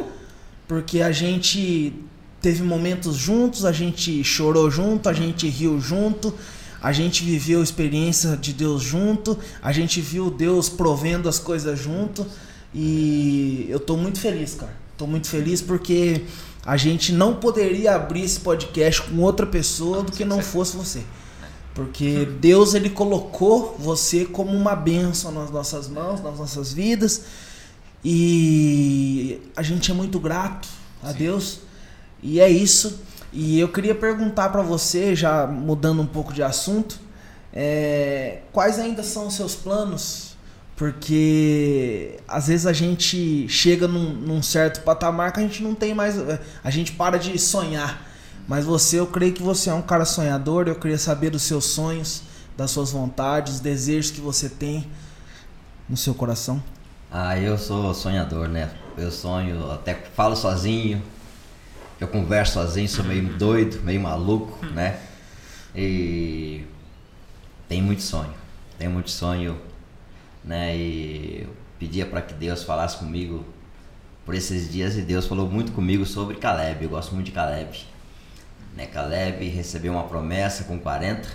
Porque a gente teve momentos juntos, a gente chorou junto, a gente riu junto, a gente viveu a experiência de Deus junto, a gente viu Deus provendo as coisas junto. E eu tô muito feliz, cara. Tô muito feliz porque a gente não poderia abrir esse podcast com outra pessoa do que não fosse você. Porque Deus ele colocou você como uma bênção nas nossas mãos, nas nossas vidas. E a gente é muito grato a Deus. E é isso. E eu queria perguntar pra você, já mudando um pouco de assunto, é, quais ainda são os seus planos? Porque às vezes a gente chega num, num certo patamar que a gente não tem mais. A gente para de sonhar. Mas você, eu creio que você é um cara sonhador. Eu queria saber dos seus sonhos, das suas vontades, dos desejos que você tem no seu coração. Ah, eu sou sonhador, né? Eu sonho, até falo sozinho, eu converso sozinho, sou meio doido, meio maluco, né? E tem muito sonho, tem muito sonho, né? E eu pedia para que Deus falasse comigo por esses dias e Deus falou muito comigo sobre Caleb. Eu gosto muito de Caleb, né? Caleb recebeu uma promessa com 40,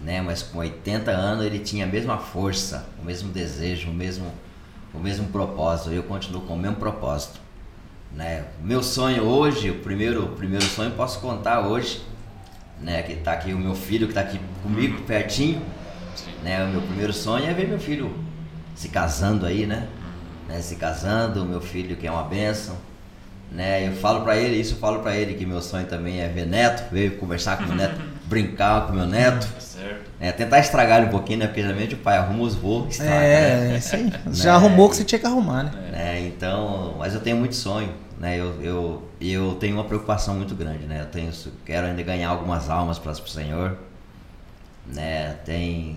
né? Mas com 80 anos ele tinha a mesma força, o mesmo desejo, o mesmo, o mesmo propósito. Eu continuo com o mesmo propósito, né? Meu sonho hoje, o primeiro, o primeiro sonho posso contar hoje, né? Que tá aqui o meu filho que tá aqui comigo pertinho, Sim. né? O meu primeiro sonho é ver meu filho se casando aí, né? né? Se casando, o meu filho que é uma bênção, Né? Eu falo para ele, isso eu falo para ele, que meu sonho também é ver neto, ver conversar com o neto, brincar com meu neto. É, tentar estragar ele um pouquinho, né? Porque geralmente o pai arruma os voos, estraga, né? É, é isso aí. Já arrumou o que você tinha que arrumar, né? né? Então, mas eu tenho muito sonho, né? Eu, eu, eu tenho uma preocupação muito grande, né? Eu tenho, quero ainda ganhar algumas almas para o Senhor, né? Tem,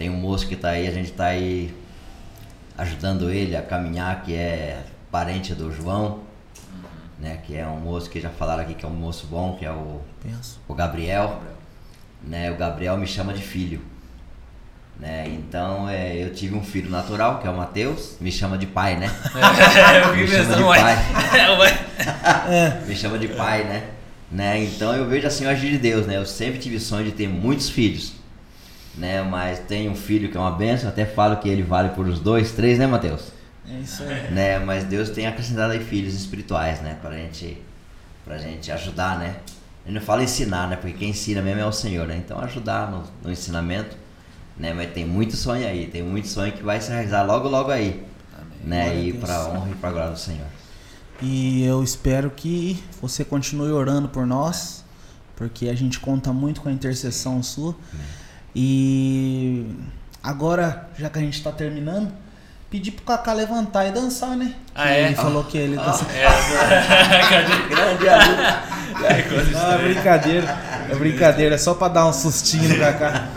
tem um moço que está aí, a gente está aí ajudando ele a caminhar, que é parente do João, né? Que é um moço que já falaram aqui que é um moço bom, que é o, o Gabriel, né? O Gabriel me chama de filho. Né? Então é, eu tive um filho natural, que é o Matheus, me chama de pai, né? É, eu Me chama de pai. Ué. me chama de pai, né? né? Então eu vejo assim o agir de Deus, né? Eu sempre tive sonho de ter muitos filhos, né? Mas tenho um filho que é uma benção, até falo que ele vale por os dois, três, né, Mateus? É isso aí. Né? Mas Deus tem acrescentado aí filhos espirituais, né? Pra gente, pra gente ajudar, né? Ele não fala ensinar, né? Porque quem ensina mesmo é o Senhor, né? Então ajudar no, no ensinamento, né? Mas tem muito sonho aí, tem muito sonho que vai se realizar logo, logo aí, né? Glória E pra honra e pra glória do Senhor. E eu espero que você continue orando por nós, porque a gente conta muito com a intercessão sua. E agora, já que a gente tá terminando, pedir pro Kaká levantar e dançar, né? Ah, Que é? Ele falou que ele dança. É? Grande amigo. É, Ah, estranha. brincadeira. É brincadeira, é só pra dar um sustinho no Kaká.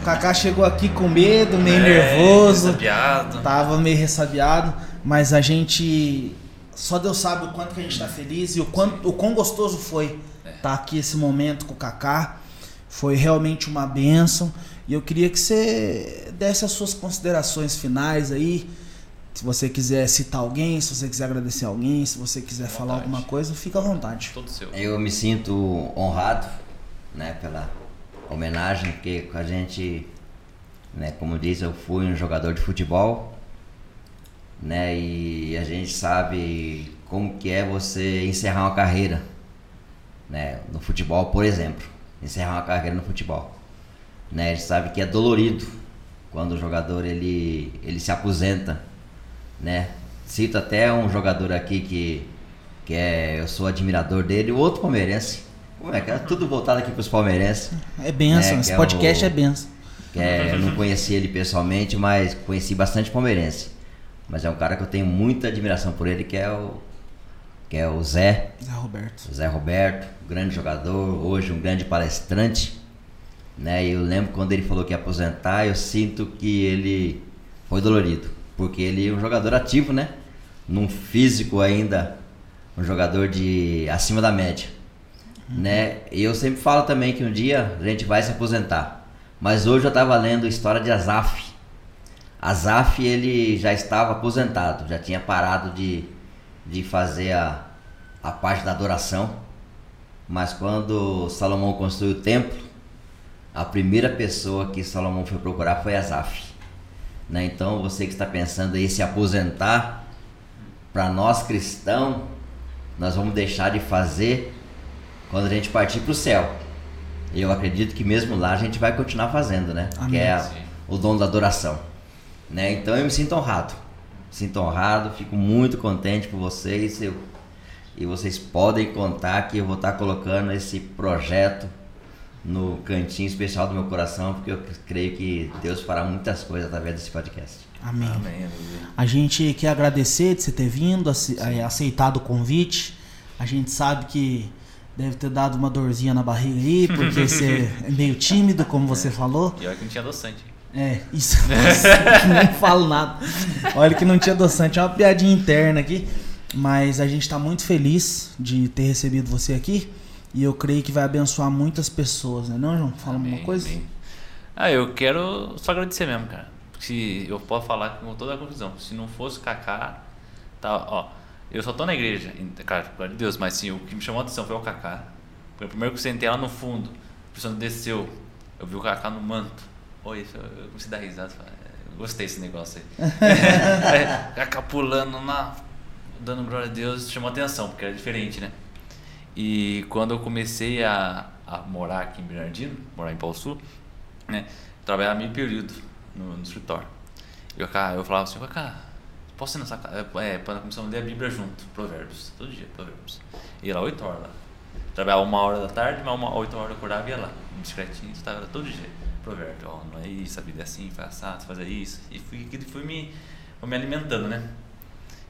O Kaká chegou aqui com medo, meio nervoso. É, Piado. Tava meio ressabiado, mas a gente. Só Deus sabe o quanto que a gente tá feliz e o, quanto, o quão gostoso foi estar aqui esse momento com o Kaká. Foi realmente uma bênção. E eu queria que você desse as suas considerações finais aí. Se você quiser citar alguém, se você quiser agradecer alguém, se você quiser falar vontade. alguma coisa, fica à vontade. Todo seu. Eu me sinto honrado, né, pela homenagem, porque a gente, né, como diz, eu fui um jogador de futebol, né, e a gente sabe como que é você encerrar uma carreira, né, no futebol, por exemplo, encerrar uma carreira no futebol, né, a gente sabe que é dolorido quando o jogador ele ele se aposenta, né, cito até um jogador aqui que que é, eu sou admirador dele, o outro palmeirense. Como é que é? Tudo voltado aqui pros palmeirenses. É benção, É, esse é podcast o- é benção. É, eu não conheci ele pessoalmente, mas conheci bastante palmeirense. Mas é um cara que eu tenho muita admiração por ele, que é o que é o Zé, Zé Roberto. o Zé Roberto, grande jogador, hoje um grande palestrante, né? Eu lembro quando ele falou que ia aposentar, eu sinto que ele foi dolorido, porque ele é um jogador ativo, né? Num físico ainda, um jogador de acima da média, né? E eu sempre falo também que um dia a gente vai se aposentar. Mas hoje eu estava lendo a história de Azaf. Azaf ele já estava aposentado, já tinha parado de, de fazer a, a parte da adoração. Mas quando Salomão construiu o templo, a primeira pessoa que Salomão foi procurar foi Azaf. Né? Então você que está pensando em se aposentar, para nós cristãos, nós vamos deixar de fazer quando a gente partir para o céu. Eu acredito que mesmo lá a gente vai continuar fazendo, né? Amém. Que é a- o dom da adoração. Né? Então eu me sinto honrado. Sinto honrado, fico muito contente por vocês. Eu, e vocês podem contar que eu vou estar colocando esse projeto no cantinho especial do meu coração, porque eu creio que Deus fará muitas coisas através desse podcast. Amém. Amém, aleluia. A gente quer agradecer de você ter vindo, eh, aceitado o convite. A gente sabe que deve ter dado uma dorzinha na barriga aí, porque você é meio tímido, como você falou. E olha que não tinha adoçante. É, isso. não falo nada. Olha que não tinha adoçante, é uma piadinha interna aqui. Mas a gente tá muito feliz de ter recebido você aqui. E eu creio que vai abençoar muitas pessoas, né? Não, João? Fala Amém, uma coisa? amém. Ah, eu quero só agradecer mesmo, cara. Se eu posso falar com toda a conclusão. Se não fosse o Kaká, tá, ó. Eu só tô na igreja, cara, glória a Deus, mas sim, o que me chamou a atenção foi o Kaká. Foi o primeiro que eu sentei lá no fundo, a pessoa desceu, eu vi o Kaká no manto. Oi, eu comecei a dar risada, falei, "É, eu gostei desse negócio aí. é, Kaká pulando lá, dando glória a Deus, chamou atenção, porque era diferente, né? E quando eu comecei a, a morar aqui em Bernardino, morar em Pau Sul, né? Trabalhava meio período no, no escritório. E Kaká, eu falava assim, Kaká, Posso ir nessa casa? É, para começar a ler a Bíblia junto, Provérbios, todo dia, Provérbios. Ia lá 8 horas lá. Trabalhava uma hora da tarde, mas uma 8 horas eu acordava e ia lá, discretinho, estava todo dia. Provérbio, ó, não é isso, a vida é assim, faz assado, fazer isso. E fui, fui me, fui me alimentando, né?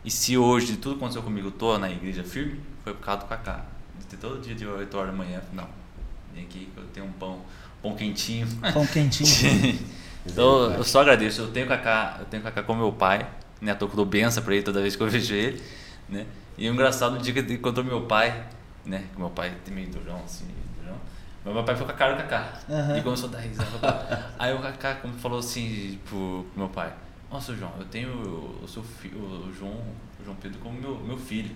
E se hoje tudo aconteceu comigo, eu tô na igreja firme, foi por causa do Cacá. De ter todo dia de 8 horas da manhã, não, vem aqui que eu tenho um pão, pão quentinho. Pão quentinho. então eu só agradeço, eu tenho Cacá, eu tenho Cacá como meu pai, né? Tô com dou benção pra ele toda vez que eu vejo ele, né? E o engraçado, no dia que ele encontrou meu pai, né? Que meu pai tem meio durão, assim. Mas meu pai foi com a cara do Cacá. Uhum. E começou a dar risada. Aí o como falou assim pro, pro meu pai, nossa João, eu tenho o, seu filho, o João, o João Pedro como meu, meu filho.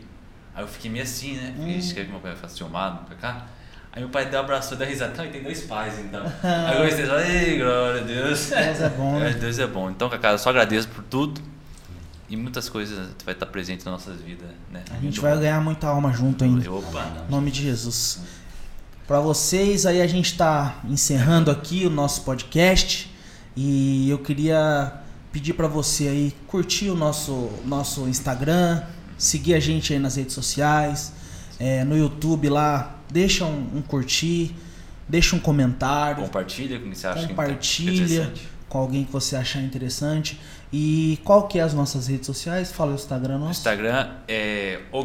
Aí eu fiquei meio assim, né? Fiquei, hum. que meu pai fosse filmado pra cá. Aí meu pai deu um abraço deu risada. Então, tem dois pais, então. Aí eu comecei a falar, ei, glória a Deus. Deus é bom. Né? Deus é bom. Então, Cacá, eu só agradeço por tudo. E muitas coisas vai estar presente nas nossas vidas, né? A gente vai ganhar muita alma junto ainda. Opa. Em nome de Jesus. Para vocês, aí a gente está encerrando aqui o nosso podcast e eu queria pedir para você aí curtir o nosso nosso Instagram, seguir a gente aí nas redes sociais, é, no YouTube lá, deixa um, um curtir, deixa um comentário, compartilha com você acha compartilha com alguém que você achar interessante. E qual que é as nossas redes sociais? Fala o Instagram nosso. Instagram é o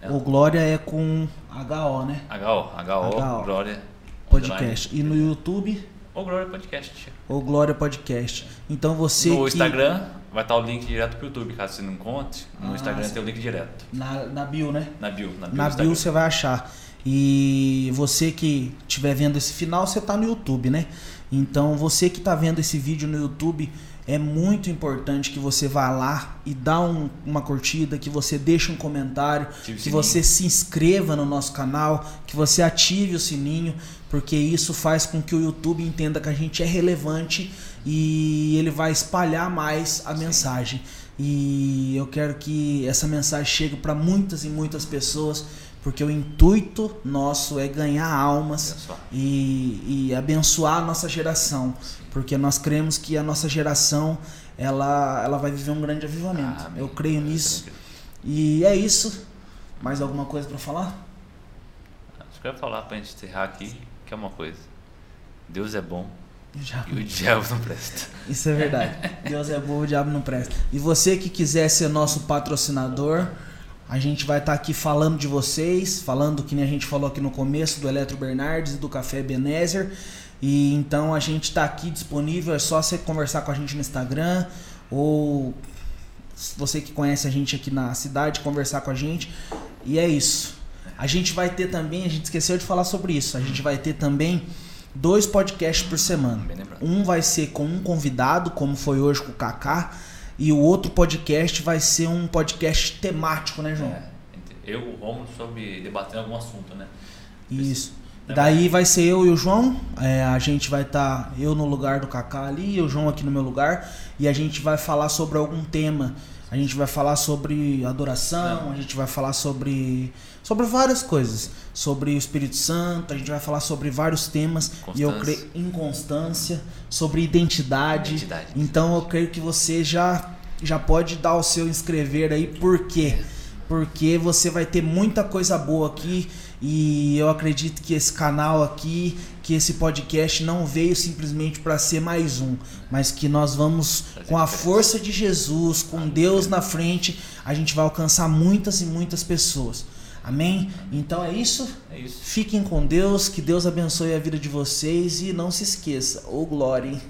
PDC. O Glória é com HO, né? HO, HO, HO. Glória Podcast. E no YouTube? O Glória Podcast. O Glória Podcast. Então você. No que... Instagram vai estar o link direto pro YouTube, caso você não encontre. No ah, Instagram tem o link direto. Na, na bio, né? Na bio. Na bio, na bio você vai achar. E você que estiver vendo esse final, você está no YouTube, né? Então você que está vendo esse vídeo no YouTube, é muito importante que você vá lá e dá um, uma curtida, que você deixe um comentário, que você se inscreva no nosso canal, que você ative o sininho, porque isso faz com que o YouTube entenda que a gente é relevante e ele vai espalhar mais a Sim. mensagem. E eu quero que essa mensagem chegue para muitas e muitas pessoas porque o intuito nosso é ganhar almas e, e, abençoar a nossa geração, porque nós cremos que a nossa geração ela, ela vai viver um grande avivamento. Eu creio nisso. E é isso. Mais alguma coisa para falar? Acho que eu ia falar para a gente encerrar aqui, que é uma coisa. Deus é bom e o diabo não presta. Isso é verdade. Deus é bom, o diabo não presta. E você que quiser ser nosso patrocinador, a gente vai estar tá aqui falando de vocês, falando que nem a gente falou aqui no começo do Eletro Bernardes e do Café Benézer. E então a gente está aqui disponível, é só você conversar com a gente no Instagram ou você que conhece a gente aqui na cidade, conversar com a gente. E é isso. A gente vai ter também, a gente esqueceu de falar sobre isso, a gente vai ter também dois podcasts por semana. Um vai ser com um convidado, como foi hoje com o Kaká e o outro podcast vai ser um podcast temático, né, João? É, eu, o Romulo, sobre debater algum assunto, né? Isso. Daí vai ser eu e o João. É, a gente vai estar tá, eu no lugar do Kaká ali e o João aqui no meu lugar. E a gente vai falar sobre algum tema. A gente vai falar sobre adoração, a gente vai falar sobre sobre várias coisas, sobre o Espírito Santo, a gente vai falar sobre vários temas e eu creio inconstância, sobre identidade. identidade. Então eu creio que você já já pode dar o seu inscrever aí, por quê? Porque você vai ter muita coisa boa aqui e eu acredito que esse canal aqui, que esse podcast não veio simplesmente para ser mais um, mas que nós vamos com a força de Jesus, com Deus na frente, a gente vai alcançar muitas e muitas pessoas. Amém? Então é isso. É isso. Fiquem com Deus, que Deus abençoe a vida de vocês e não se esqueça, ô oh glória. Hein?